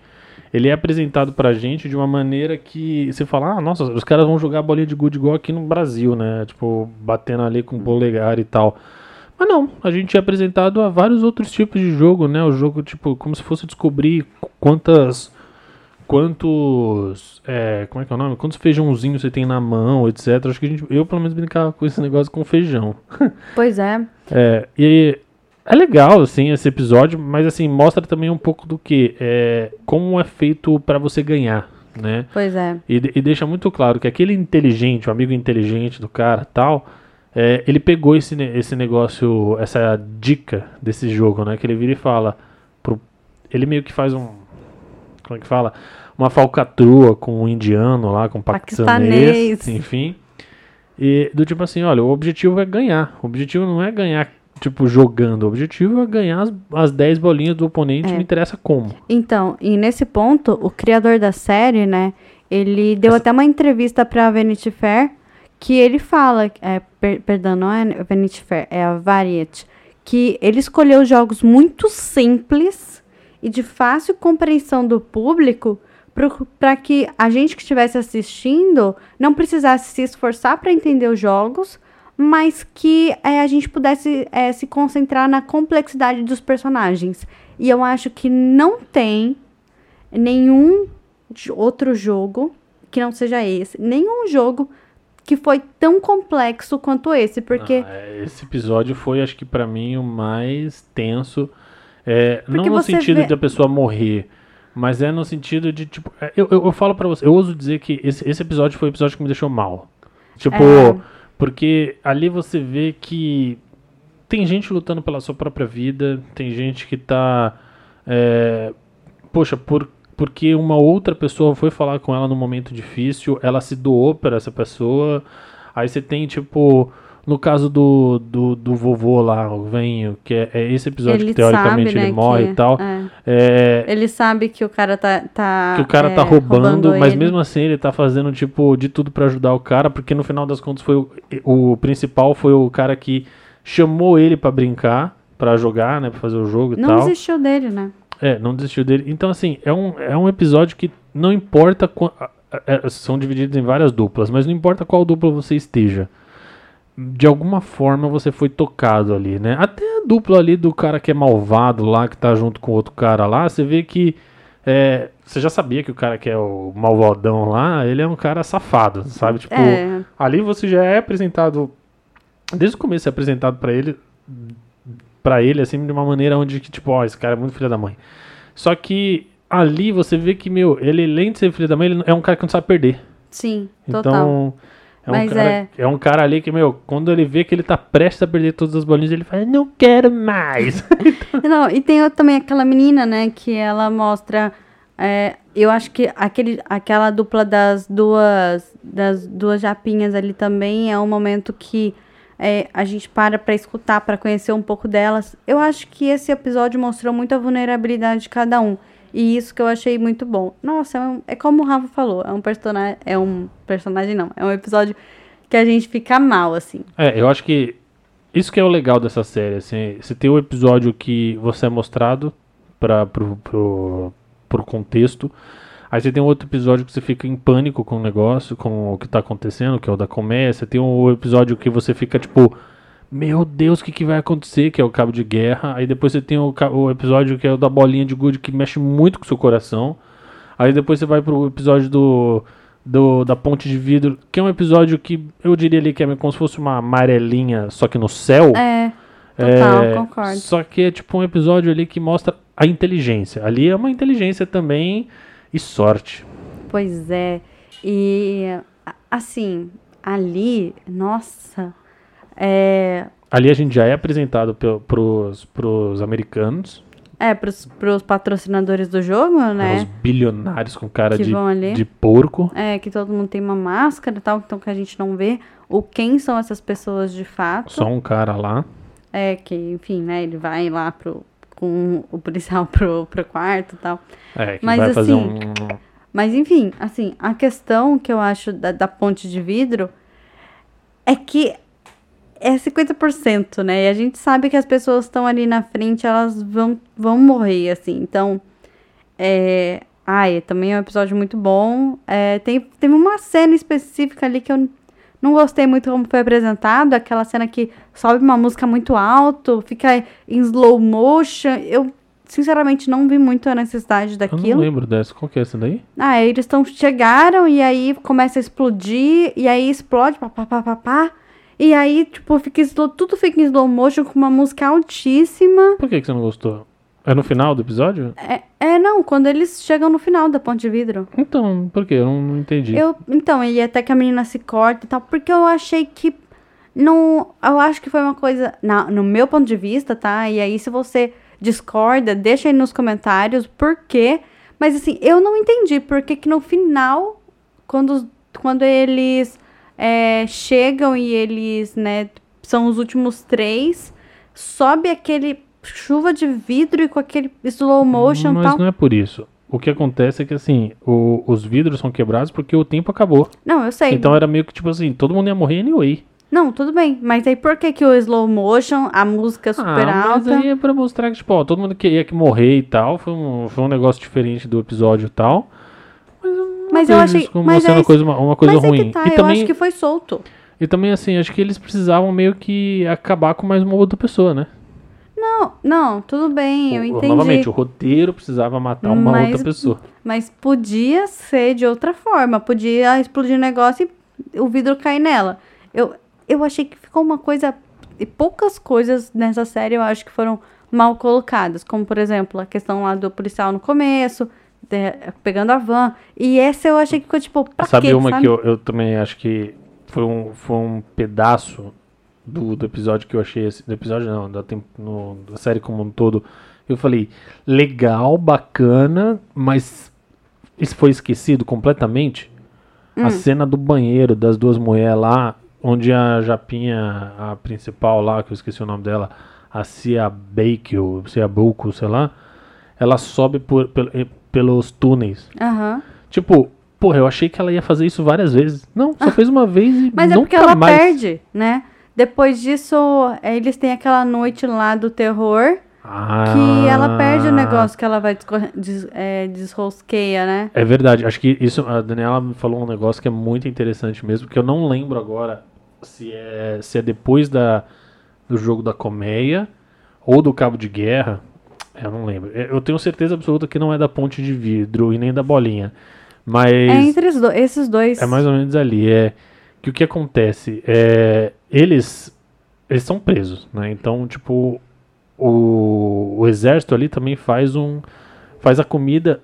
ele é apresentado pra gente de uma maneira que você fala, ah, nossa, os caras vão jogar bolinha de Good igual aqui no Brasil, né? Tipo, batendo ali com o polegar e tal. Mas não, a gente é apresentado a vários outros tipos de jogo, né? O jogo, tipo, como se fosse descobrir qu- quantas... Quantos... É, como é que é o nome? Quantos feijãozinhos você tem na mão, etc. Acho que a gente... Eu, pelo menos, brincava com esse negócio com feijão. Pois é. É, e é legal, assim, esse episódio, mas, assim, mostra também um pouco do que? É, como é feito pra você ganhar, né? Pois é. E, e deixa muito claro que aquele inteligente, o amigo inteligente do cara tal, é, ele pegou esse, esse negócio, essa dica desse jogo, né? Que ele vira e fala. Pro, ele meio que faz um. Como é que fala? Uma falcatrua com um indiano lá, com um paquistanês, Paquistanês. enfim. E do tipo assim, olha, o objetivo é ganhar. O objetivo não é ganhar, tipo, jogando. O objetivo é ganhar as, as 10 bolinhas do oponente, É. não interessa como. Então, e nesse ponto, o criador da série, né, ele deu até uma entrevista pra Vanity Fair que ele fala, é, per- perdão, não é Vanity Fair, é a Variety, que ele escolheu jogos muito simples e de fácil compreensão do público para que a gente que estivesse assistindo não precisasse se esforçar para entender os jogos, mas que é, a gente pudesse é, se concentrar na complexidade dos personagens. E eu acho que não tem nenhum outro jogo que não seja esse, nenhum jogo que foi tão complexo quanto esse, porque Ah, é, esse episódio foi, acho que pra mim, o mais tenso. É, não no sentido vê- de a pessoa morrer, mas é no sentido de, tipo. é, Eu, eu, eu falo pra você, eu ouso dizer que esse, esse episódio foi o episódio que me deixou mal. Tipo, É. porque ali você vê que tem gente lutando pela sua própria vida, tem gente que tá. é, poxa, por, porque uma outra pessoa foi falar com ela num momento difícil, ela se doou para essa pessoa. Aí você tem, tipo, no caso do, do, do vovô lá, o venho, que é, é esse episódio ele que teoricamente sabe, né, ele morre que- e tal. é. É, Ele sabe que o cara tá. tá que o cara é, tá roubando, mas ele. mesmo assim ele tá fazendo, tipo, de tudo pra ajudar o cara, porque no final das contas foi o, o principal foi o cara que chamou ele pra brincar, pra jogar, né, pra fazer o jogo e Não tal. desistiu dele, né? É, não desistiu dele. Então, assim, é um, é um episódio que não importa. qua- é, são divididos em várias duplas, mas não importa qual dupla você esteja. De alguma forma você foi tocado ali, né? Até a dupla ali do cara que é malvado lá, que tá junto com outro cara lá, você vê que. é, você já sabia que o cara que é o malvadão lá, ele é um cara safado, sabe? Tipo, É. ali você já é apresentado. Desde o começo é apresentado pra ele. Pra ele, assim, de uma maneira onde, que, tipo, ó, esse cara é muito filho da mãe. Só que ali você vê que, meu, ele, além de ser filho da mãe, ele é um cara que não sabe perder. Sim, total. Então, é um, Mas cara, é- é... um cara ali que, meu, quando ele vê que ele tá prestes a perder todas as bolinhas, ele fala, não quero mais. Não, e tem também aquela menina, né, que ela mostra. é, eu acho que aquele, aquela dupla das duas das duas japinhas ali também é um momento que é, a gente para pra escutar, pra conhecer um pouco delas. Eu acho que esse episódio mostrou muito a vulnerabilidade de cada um. E isso que eu achei muito bom. Nossa, é, um- é como o Rafa falou, é um personagem. É um personagem, não. É um episódio que a gente fica mal, assim. É, eu acho que isso que é o legal dessa série, assim, você tem o episódio que você é mostrado para pro, pro, pro contexto, aí você tem um outro episódio que você fica em pânico com o negócio, com o que tá acontecendo, que é o da comédia, você tem o episódio que você fica tipo, meu Deus, o que, que vai acontecer, que é o cabo de guerra, aí depois você tem o, o episódio que é o da bolinha de gude, que mexe muito com o seu coração, aí depois você vai pro episódio do do, da ponte de vidro, que é um episódio que eu diria ali que é como se fosse uma amarelinha, só que no céu. É, total, É, concordo. Só que é tipo um episódio ali que mostra a inteligência. Ali é uma inteligência também e sorte. Pois é. E assim, ali, nossa, é, Ali a gente já é apresentado pros, pros americanos, é pros, pros patrocinadores do jogo, os né? bilionários com cara Que de, de porco. É, que todo mundo tem uma máscara e tal, então que a gente não vê o quem são essas pessoas de fato. Só um cara lá. É, que, enfim, né, ele vai lá pro, com o policial pro, pro quarto e tal. É, que Mas, vai fazer assim, um. Mas enfim, assim, a questão que eu acho da, da ponte de vidro é que é 50%, né? E a gente sabe que as pessoas estão ali na frente, elas vão, vão morrer, assim. Então, é... Ai, também é um episódio muito bom. É, tem, teve uma cena específica ali que eu não gostei muito como foi apresentado. Aquela cena que sobe uma música muito alto, fica em slow motion. Eu, sinceramente, não vi muito a necessidade Eu daquilo. não lembro dessa. Qual que é essa daí? Ah, eles estão chegaram e aí começa a explodir e aí explode, pá, pá, pá, pá, pá. E aí, tipo, fica slow, tudo fica em slow motion com uma música altíssima. Por que, que você não gostou? É no final do episódio? É, é, não, quando eles chegam no final da ponte de vidro. Então, por quê? Eu não, não entendi. Eu, então, e até que a menina se corta e tal, porque eu achei que não, eu acho que foi uma coisa, na, no meu ponto de vista, tá? E aí, se você discorda, deixa aí nos comentários por quê. Mas assim, eu não entendi por que que no final, quando, quando eles é, chegam e eles, né, são os últimos três, sobe aquele chuva de vidro e com aquele slow motion Mas tal. não é por isso. O que acontece é que, assim, o- os vidros são quebrados porque o tempo acabou. Não, eu sei. Então era meio que, tipo assim, todo mundo ia morrer anyway. Não, tudo bem. Mas aí por que que o slow motion, a música super ah, mas alta... aí é pra mostrar que, tipo, ó, todo mundo que ia que morrer e tal. Foi um, foi um negócio diferente do episódio e tal. Mas Mas eu achei- como mas é uma coisa, uma coisa Mas ruim. é tá, e, eu também, acho que foi solto. e também, assim, acho que eles precisavam meio que acabar com mais uma outra pessoa, né? Não, não, tudo bem, eu entendi. Novamente, o roteiro precisava matar uma Mas- outra pessoa. Mas podia ser de outra forma. Podia explodir o negócio e o vidro cair nela. Eu, eu achei que ficou uma coisa. E poucas coisas nessa série eu acho que foram mal colocadas. Como, por exemplo, a questão lá do policial no começo, de- pegando a van. E essa eu achei que ficou tipo. Pra sabe quê, uma sabe? que eu, eu também acho que foi um, foi um pedaço do, do episódio que eu achei, do episódio não, da, no- da série como um todo, eu falei, legal, bacana, mas isso foi esquecido completamente? Hum. A cena do banheiro das duas mulheres lá, onde a Japinha, a principal lá, que eu esqueci o nome dela, a Cia Bake, ou Cia Buco, sei lá, ela sobe por, pel- eh, pelos túneis. Aham. Tipo, porra, eu achei que ela ia fazer isso várias vezes. Não, só fez uma vez e Mas é porque ela mais. perde, né? Depois disso, eh, eles têm aquela noite lá do terror. Ah, Que ela perde o negócio que ela vai des, é, desrosqueia, né? É verdade, acho que isso, a Daniela me falou um negócio que é muito interessante mesmo, que eu não lembro agora se é, se é depois da, do jogo da colmeia ou do cabo de guerra. Eu não lembro. Eu tenho certeza absoluta que não é da ponte de vidro e nem da bolinha. Mas. É entre do- esses dois. É mais ou menos ali. É que o que acontece é eles eles são presos, né? Então, tipo, o, o exército ali também faz um faz a comida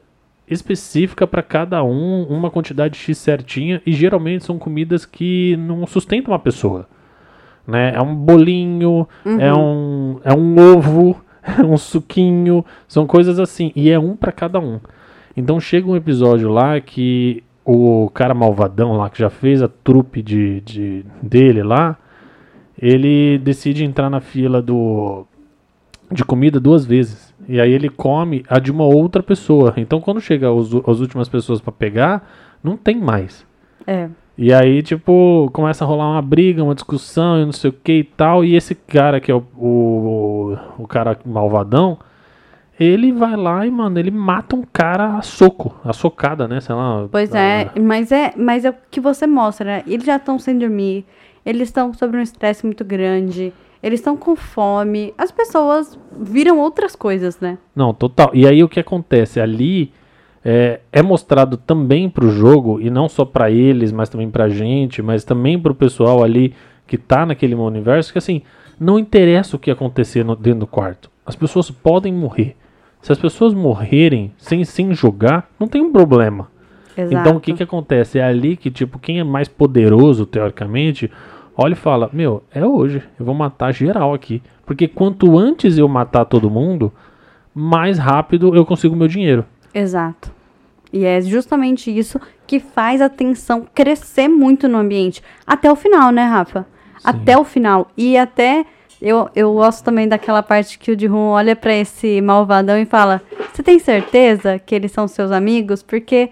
específica para cada um, uma quantidade X certinha e geralmente são comidas que não sustentam uma pessoa, né? É um bolinho, é um é um ovo, é um suquinho, são coisas assim e é um para cada um. Então chega um episódio lá que o cara malvadão lá, que já fez a trupe de, de, dele lá, ele decide entrar na fila do de comida duas vezes. E aí ele come a de uma outra pessoa. Então quando chega os, as últimas pessoas para pegar, não tem mais. É. E aí, tipo, começa a rolar uma briga, uma discussão e não sei o que e tal. E esse cara que é o, o, o cara malvadão, ele vai lá e, mano, ele mata um cara a soco, a socada, né? Sei lá. Pois a- é, mas é, mas é o que você mostra, né? Eles já estão sem dormir, eles estão sob um estresse muito grande, eles estão com fome. As pessoas viram outras coisas, né? Não, total. E aí o que acontece? Ali é, é mostrado também pro jogo, e não só pra eles, mas também pra gente, mas também pro pessoal ali que tá naquele universo, que assim, não interessa o que acontecer no- dentro do quarto. As pessoas podem morrer. Se as pessoas morrerem sem, sem jogar, não tem um problema. Exato. Então o que que acontece? É ali que, tipo, quem é mais poderoso, teoricamente, olha e fala, meu, é hoje, eu vou matar geral aqui. Porque quanto antes eu matar todo mundo, mais rápido eu consigo meu dinheiro. Exato. E é justamente isso que faz a tensão crescer muito no ambiente. Até o final, né, Rafa? Até o final. E até. Eu, eu gosto também daquela parte que o Jihun olha pra esse malvadão e fala: Você tem certeza que eles são seus amigos? Porque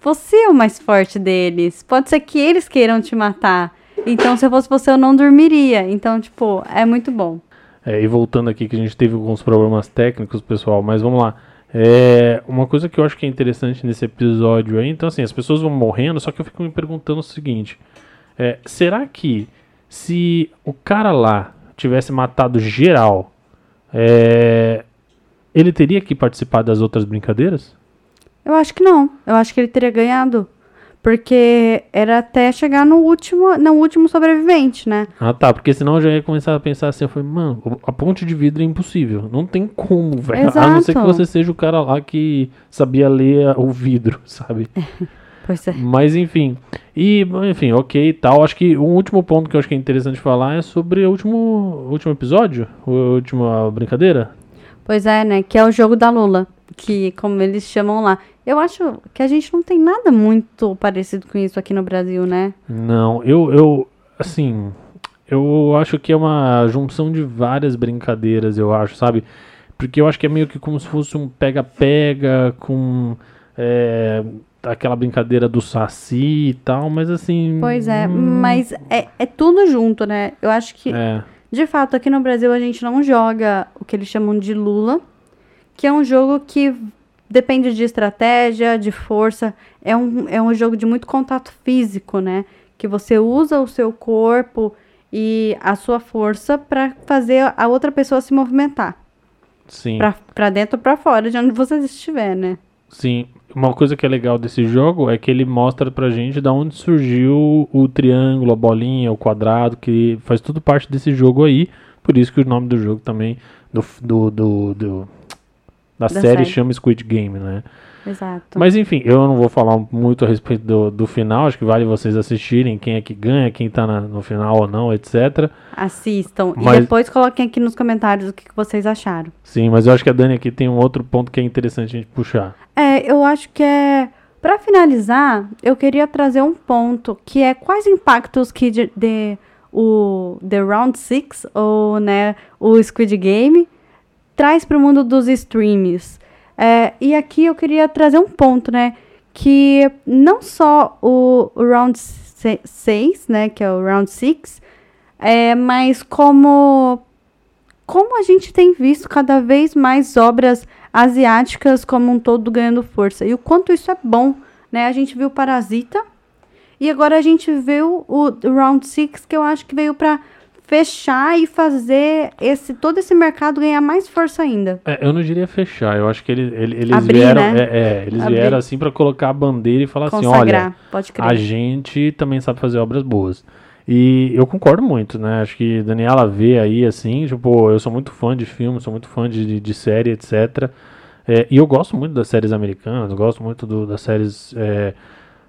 você é o mais forte deles. Pode ser que eles queiram te matar. Então, se eu fosse você, eu não dormiria. Então, tipo, é muito bom. É, e voltando aqui que a gente teve alguns problemas técnicos, pessoal, mas vamos lá. É, uma coisa que eu acho que é interessante nesse episódio aí, então assim, as pessoas vão morrendo, só que eu fico me perguntando o seguinte: é, será que se o cara lá tivesse matado geral, é, ele teria que participar das outras brincadeiras? Eu acho que não. Eu acho que ele teria ganhado. Porque era até chegar no último, no último sobrevivente, né? Ah tá, porque senão eu já ia começar a pensar assim, eu falei, mano, a ponte de vidro é impossível, não tem como, velho. A não ser que você seja o cara lá que sabia ler o vidro, sabe? Pois é. Mas enfim, e enfim, ok e tal. Acho que um último ponto que eu acho que é interessante falar é sobre o último, último episódio, a última brincadeira. Pois é, né? Que é o jogo da Lula. Que, como eles chamam lá. Eu acho que a gente não tem nada muito parecido com isso aqui no Brasil, né? Não, eu, eu, assim, eu acho que é uma junção de várias brincadeiras, eu acho, sabe? Porque eu acho que é meio que como se fosse um pega-pega com é, aquela brincadeira do saci e tal, mas assim. Pois é, hum, mas é, é tudo junto, né? Eu acho que, É, de fato, aqui no Brasil a gente não joga o que eles chamam de Lula, que é um jogo que depende de estratégia, de força. É um, é um jogo de muito contato físico, né? Que você usa o seu corpo e a sua força para fazer a outra pessoa se movimentar. sim. Pra, pra dentro ou pra fora, de onde você estiver, né? Sim, uma coisa que é legal desse jogo é que ele mostra pra gente da onde surgiu o triângulo, a bolinha, o quadrado, que faz tudo parte desse jogo aí. Por isso que o nome do jogo também, do, do, do, do- da, Da série, série. chama Squid Game, né? Exato. Mas enfim, eu não vou falar muito a respeito do, do final, acho que vale vocês assistirem quem é que ganha, quem tá na- no final ou não, etc. Assistam. Mas- E depois coloquem aqui nos comentários o que, que vocês acharam. Sim, mas eu acho que a Dani aqui tem um outro ponto que é interessante a gente puxar. É, eu acho que é. Pra finalizar, eu queria trazer um ponto que é quais impactos que de, de- o The Round Six ou né, o Squid Game traz para o mundo dos streams. É, e aqui eu queria trazer um ponto, né? Que não só o, Round 6, né? Que é o Round 6, é, mas como como a gente tem visto cada vez mais obras asiáticas como um todo ganhando força e o quanto isso é bom, né? A gente viu Parasita e agora a gente viu o Round Six que eu acho que veio para fechar e fazer esse todo esse mercado ganhar mais força ainda. É, eu não diria fechar, eu acho que ele, ele- eles Abrir, vieram, né? é, é, eles Abrir. vieram assim pra colocar a bandeira e falar assim, Consagrar, olha, pode a gente também sabe fazer obras boas. E eu concordo muito, né? Acho que Daniela vê aí, assim, tipo, eu sou muito fã de filme, sou muito fã de, de, série, etc. É, e eu gosto muito das séries americanas, gosto muito do- das séries é,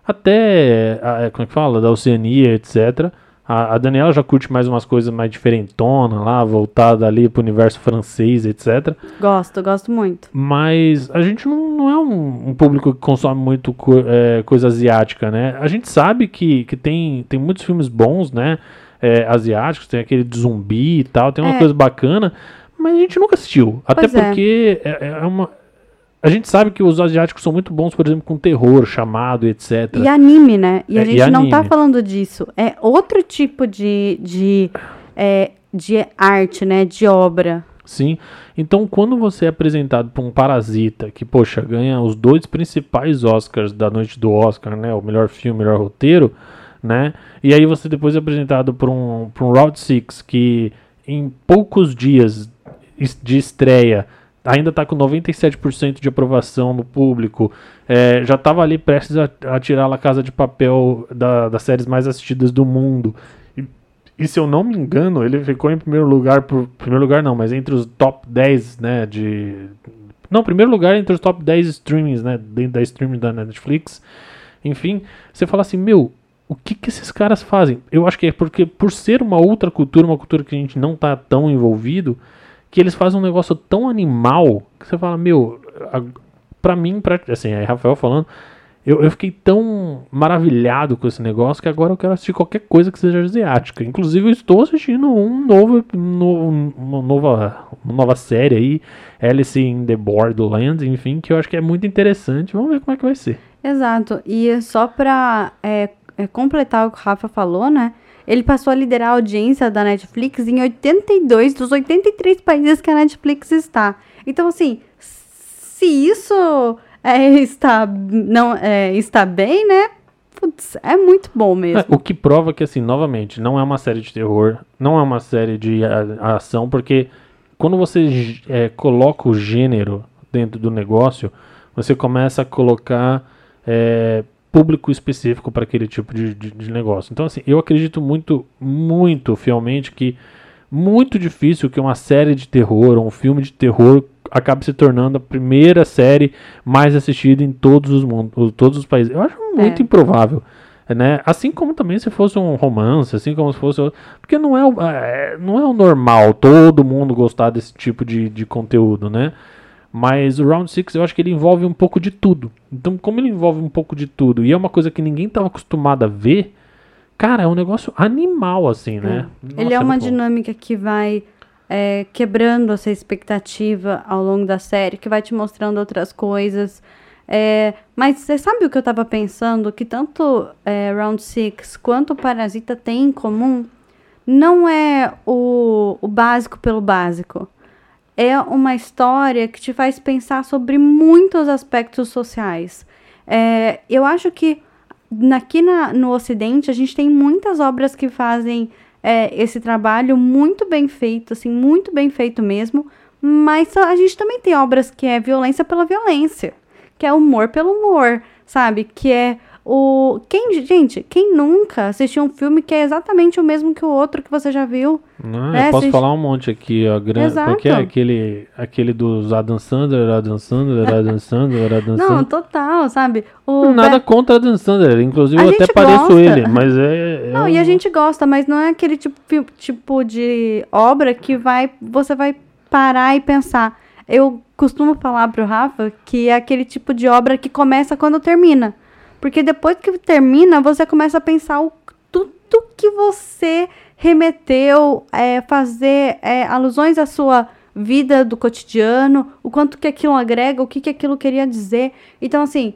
até, a- como é que fala? Da Oceania, etc. A, a Daniela já curte mais umas coisas mais diferentonas lá, voltada ali pro universo francês, etc. Gosto, gosto muito. Mas a gente não, não é um, um público que consome muito co- é, coisa asiática, né? A gente sabe que, que tem, tem muitos filmes bons, né? é, asiáticos, tem aquele de zumbi e tal, tem uma É. coisa bacana, mas a gente nunca assistiu. Até Pois é. porque é, é uma. A gente sabe que os asiáticos são muito bons, por exemplo, com terror, chamado, etc. E anime, né? E a É, e gente não tá falando disso. É outro tipo de, de, é, de arte, né? De obra. Sim. Então, quando você é apresentado por um parasita que, poxa, ganha os dois principais Oscars da noite do Oscar, né? O melhor filme, o melhor roteiro, né? E aí você depois é apresentado por um, por um Round Six que em poucos dias de estreia ainda tá com 97% de aprovação no público, é, já tava ali prestes a, a tirar La Casa de Papel da- das séries mais assistidas do mundo. E, e se eu não me engano, ele ficou em primeiro lugar, por primeiro lugar não, mas entre os top 10, né, de... Não, primeiro lugar entre os top 10 streamings, né, dentro da streaming da Netflix. Enfim, você fala assim, meu, o que que esses caras fazem? Eu acho que é porque por ser uma outra cultura, uma cultura que a gente não tá tão envolvido, que eles fazem um negócio tão animal que você fala, meu, a, pra mim, pra, assim, é Rafael falando, eu, eu fiquei tão maravilhado com esse negócio que agora eu quero assistir qualquer coisa que seja asiática. Inclusive, eu estou assistindo um novo, no, uma, nova, uma nova série aí, Alice in the Borderlands, enfim, que eu acho que é muito interessante. Vamos ver como é que vai ser. Exato. E só pra é, é, completar o que o Rafa falou, né? Ele passou a liderar a audiência da Netflix em 82 dos 83 países que a Netflix está. Então, assim, se isso é, está, não, é, está bem, né? Putz, é muito bom mesmo. É, o que prova que, assim, novamente, não é uma série de terror, não é uma série de a, a ação, porque quando você é, coloca o gênero dentro do negócio, você começa a colocar é, público específico para aquele tipo de, de, de, negócio. Então, assim, eu acredito muito, muito fielmente que muito difícil que uma série de terror ou um filme de terror acabe se tornando a primeira série mais assistida em todos os mundos, todos os países. Eu acho muito é. improvável. Né? Assim como também se fosse um romance, assim como se fosse. Porque não é, o, é, não é o normal todo mundo gostar desse tipo de, de conteúdo, né? Mas o Round 6 eu acho que ele envolve um pouco de tudo. Então, como ele envolve um pouco de tudo e é uma coisa que ninguém estava acostumado a ver, cara, é um negócio animal, assim, né? É. Nossa, ele é, é uma dinâmica que vai é, quebrando essa expectativa ao longo da série, que vai te mostrando outras coisas. É, mas você sabe o que eu estava pensando? Que tanto é, Round 6 quanto Parasita tem em comum? Não é o, o básico pelo básico é uma história que te faz pensar sobre muitos aspectos sociais. É, eu acho que aqui na, no Ocidente a gente tem muitas obras que fazem é, esse trabalho muito bem feito, assim, muito bem feito mesmo. Mas a gente também tem obras que é violência pela violência, que é humor pelo humor, sabe? Que é o quem, gente, quem nunca assistiu um filme que é exatamente o mesmo que o outro que você já viu? Não, né? eu posso falar um monte aqui, ó, grande, porque é aquele aquele dos Adam Sandler, Adam Sandler, Adam Sandler, Adam Sandler. Não, total, sabe? O Nada Be... contra Adam Sandler, inclusive a eu até pareço gosta. ele, mas é, é Não, um... e a gente gosta, mas não é aquele tipo tipo de obra que vai você vai parar e pensar. Eu costumo falar pro Rafa que é aquele tipo de obra que começa quando termina. Porque depois que termina, você começa a pensar o, tudo que você remeteu, é, fazer é, alusões à sua vida do cotidiano, o quanto que aquilo agrega, o que, que aquilo queria dizer. Então, assim,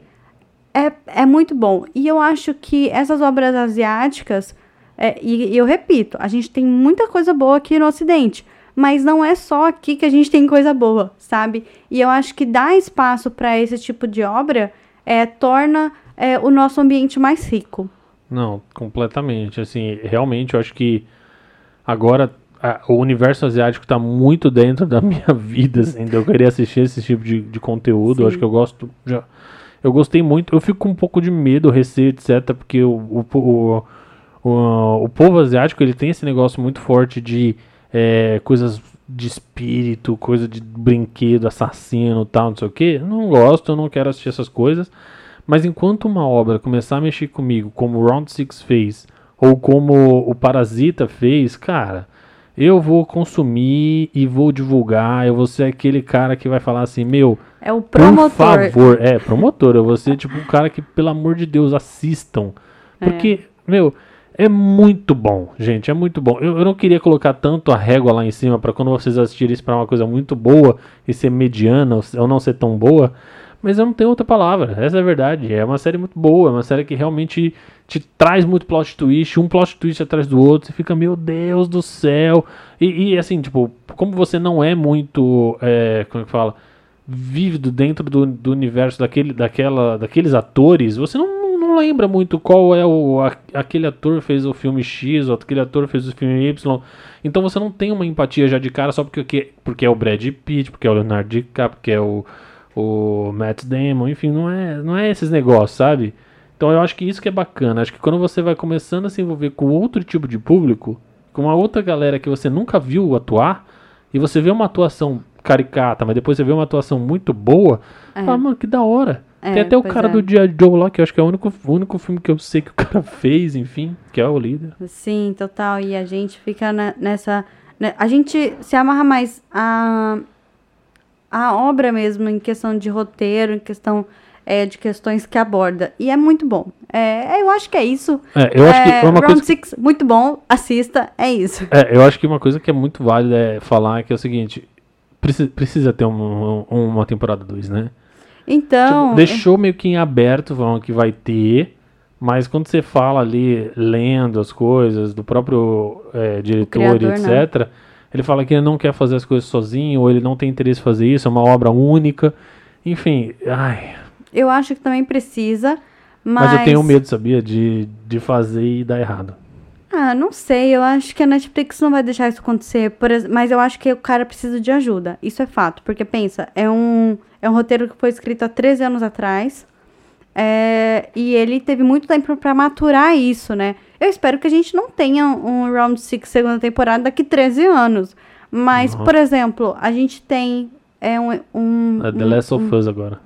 é, é muito bom. E eu acho que essas obras asiáticas, é, e, e eu repito, a gente tem muita coisa boa aqui no Ocidente mas não é só aqui que a gente tem coisa boa, sabe? E eu acho que dar espaço para esse tipo de obra é, torna é, o nosso ambiente mais rico. Não, completamente. Assim, realmente eu acho que agora a, o universo asiático está muito dentro da minha vida, assim, eu queria assistir esse tipo de, de conteúdo. Eu acho que eu gosto. Já, eu gostei muito. Eu fico com um pouco de medo, receio, etc. Porque o, o, o, o, o povo asiático ele tem esse negócio muito forte de é, coisas de espírito, coisa de brinquedo, assassino tal, não sei o que. Não gosto, eu não quero assistir essas coisas. Mas enquanto uma obra começar a mexer comigo, como o Round Six fez, ou como o Parasita fez, cara, eu vou consumir e vou divulgar. Eu vou ser aquele cara que vai falar assim, meu. É o promotor. Por favor, é, promotor. Eu vou ser tipo um cara que, pelo amor de Deus, assistam. Porque, é. meu, é muito bom, gente. É muito bom. Eu, eu não queria colocar tanto a régua lá em cima para quando vocês assistirem isso pra uma coisa muito boa e ser mediana ou não ser tão boa. Mas eu não tenho outra palavra, essa é a verdade. É uma série muito boa, é uma série que realmente te traz muito plot twist, um plot twist atrás do outro, você fica, meu Deus do céu. E, e assim, tipo, como você não é muito, é, como é que fala, vívido dentro do, do universo daquele, daquela, daqueles atores, você não, não lembra muito qual é o. A, aquele ator fez o filme X, ou aquele ator fez o filme Y. Então você não tem uma empatia já de cara só porque, porque é o Brad Pitt, porque é o Leonardo DiCaprio, porque é o o Matt Damon, enfim, não é, não é esses negócios, sabe? Então eu acho que isso que é bacana. Acho que quando você vai começando a se envolver com outro tipo de público, com uma outra galera que você nunca viu atuar, e você vê uma atuação caricata, mas depois você vê uma atuação muito boa, é. fala, mano, que da hora. É, Tem até o cara é. do Dia Joe lá, que eu acho que é o único, o único filme que eu sei que o cara fez, enfim, que é o líder. Sim, total. E a gente fica na- nessa. A gente se amarra mais a, a obra mesmo, em questão de roteiro, em questão é, de questões que aborda. E é muito bom. É, eu acho que é isso. É, eu acho que É, é uma Round coisa. Six, muito bom. Assista, é isso. É, eu acho que uma coisa que é muito válida é falar que é o seguinte: precisa, precisa ter um- um- uma temporada 2, né? Então. Tipo, deixou meio que em aberto, falando que vai ter, mas quando você fala ali, lendo as coisas do próprio é, diretor criador, né? etc., ele fala que ele não quer fazer as coisas sozinho, ou ele não tem interesse em fazer isso, é uma obra única. Enfim, ai, Eu acho que também precisa. Mas, mas, eu tenho medo, sabia, de, de fazer e dar errado. Ah, não sei. Eu acho que a Netflix não vai deixar isso acontecer. por mas eu acho que o cara precisa de ajuda. Isso é fato. Porque, pensa, é um, é um roteiro que foi escrito há 13 anos atrás. É, e ele teve muito tempo pra maturar isso, né? Eu espero que a gente não tenha um Round 6 segunda temporada daqui 13 anos. Mas, Uhum. por exemplo, a gente tem. É um. um É The um- Last of um- Us agora.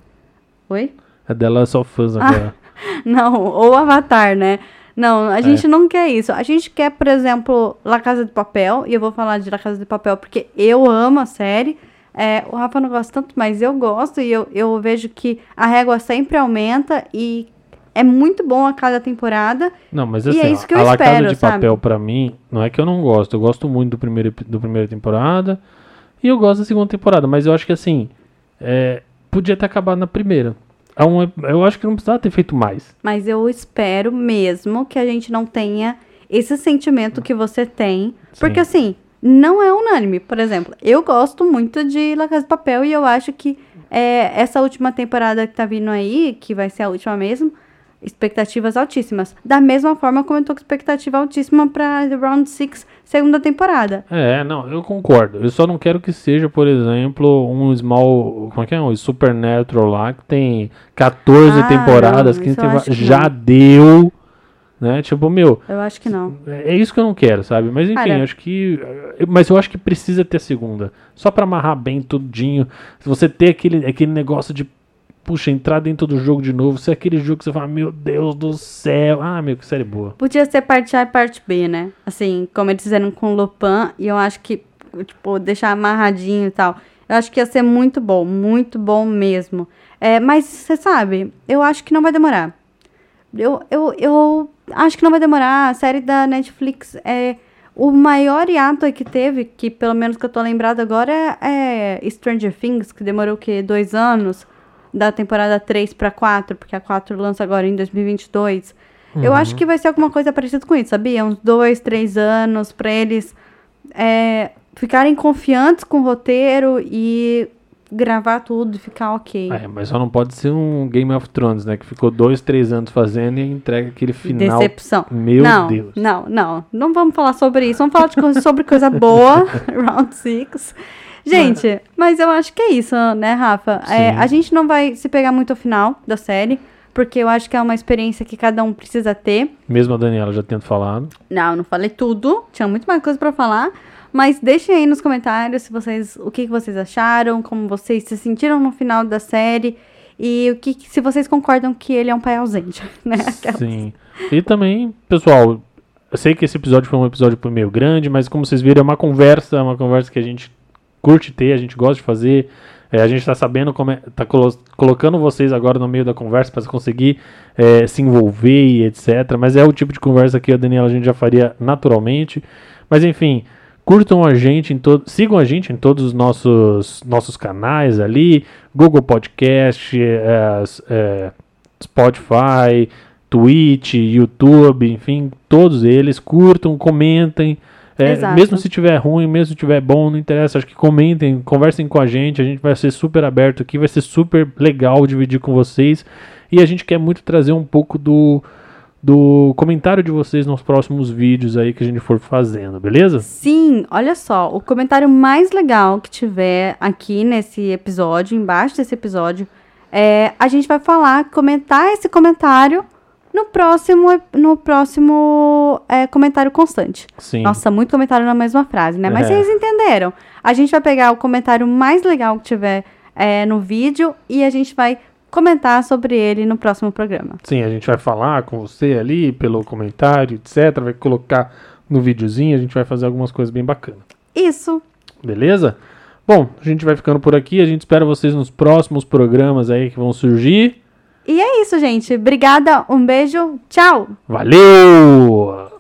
Oi? É The Last of Us agora. Não, ou Avatar, né? Não, a gente não quer isso. A gente quer, por exemplo, La Casa de Papel, e eu vou falar de La Casa de Papel porque eu amo a série. É, o Rafa não gosta tanto, mas eu gosto e eu, eu vejo que a régua sempre aumenta e é muito bom a cada temporada. Não, mas E assim, é ó, isso que eu a La Casa de sabe? Papel pra mim, não é que eu não gosto, eu gosto muito do primeiro do primeira temporada e eu gosto da segunda temporada, mas eu acho que assim, é, podia ter acabado na primeira. Ep- eu acho que não precisava ter feito mais. Mas eu espero mesmo que a gente não tenha esse sentimento que você tem. Porque, Sim. assim, não é unânime. Por exemplo, eu gosto muito de La Casa de Papel e eu acho que é, essa última temporada que tá vindo aí, que vai ser a última mesmo, expectativas altíssimas. Da mesma forma como eu tô com expectativa altíssima pra The Round 6 segunda temporada. É, não, eu concordo. Eu só não quero que seja, por exemplo, um small, como é que é? Um Supernatural lá que tem 14 Ah, temporadas, não, 15 isso eu acho temporadas, já não. deu, né? Tipo, meu, Eu acho que não. É isso que eu não quero, sabe? Mas enfim, Cara- acho que. eh, Mas eu acho que precisa ter a segunda. Só pra amarrar bem tudinho. Se você ter aquele, aquele negócio de. Puxa, entrar dentro do jogo de novo. Se é aquele jogo que você fala, meu Deus do céu. Ah, meu, que série boa. Podia ser parte A e parte B, né? Assim, como eles fizeram com o Lupin, e eu acho que, tipo, deixar amarradinho e tal. Eu acho que ia ser muito bom, muito bom mesmo. É, mas, você sabe, eu acho que não vai demorar. Eu, eu, eu acho que não vai demorar. A série da Netflix é. O maior hiato que teve, que pelo menos que eu tô lembrado agora, é, Stranger Things, que demorou o quê? Dois anos? Da temporada 3 pra 4, porque a 4 lança agora em 2022. Eu acho que vai ser alguma coisa parecida com isso, sabia? Uns dois, três anos pra eles é, ficarem confiantes com o roteiro e gravar tudo e ficar ok. É, mas só não pode ser um Game of Thrones, né? Que ficou dois, três anos fazendo e entrega aquele final. Decepção. Meu não, Deus. Não, não. Não vamos falar sobre isso. Vamos falar de coisa, sobre coisa boa. Round six. Gente, mas eu acho que é isso, né, Rafa? É, a gente não vai se pegar muito ao final da série, porque eu acho que é uma experiência que cada um precisa ter. Mesmo a Daniela já tendo falado. Não, não falei tudo. Tinha muito mais coisa pra falar. Mas deixem aí nos comentários se vocês, o que, que vocês acharam, como vocês se sentiram no final da série e o que, se vocês concordam que ele é um pai ausente, né? Sim. E também, pessoal, eu sei que esse episódio foi um episódio meio grande, mas como vocês viram, é uma conversa, é uma conversa que a gente curte ter, a gente gosta de fazer. É, a gente tá sabendo como é, tá colo- colocando vocês agora no meio da conversa para conseguir é, se envolver e etc. Mas é o tipo de conversa que a Daniela a gente já faria naturalmente. Mas enfim, curtam a gente em todo, sigam a gente em todos os nossos nossos canais ali, Google Podcast, é, é, Spotify, Twitch, YouTube, enfim, todos eles curtam, comentem. É, mesmo se tiver ruim, mesmo se tiver bom, não interessa. Acho que comentem, conversem com a gente. A gente vai ser super aberto aqui, vai ser super legal dividir com vocês. E a gente quer muito trazer um pouco do, do comentário de vocês nos próximos vídeos aí que a gente for fazendo, beleza? Sim, olha só, o comentário mais legal que tiver aqui nesse episódio, embaixo desse episódio, é, a gente vai falar, comentar esse comentário no próximo, no próximo é, comentário constante. Sim. Nossa, muito comentário na mesma frase, né? Mas É. vocês entenderam. A gente vai pegar o comentário mais legal que tiver é, no vídeo e a gente vai comentar sobre ele no próximo programa. Sim, a gente vai falar com você ali pelo comentário, etc. Vai colocar no videozinho, a gente vai fazer algumas coisas bem bacanas. Isso. Beleza? Bom, a gente vai ficando por aqui. A gente espera vocês nos próximos programas aí que vão surgir. E é isso, gente. Obrigada, um beijo, tchau! Valeu!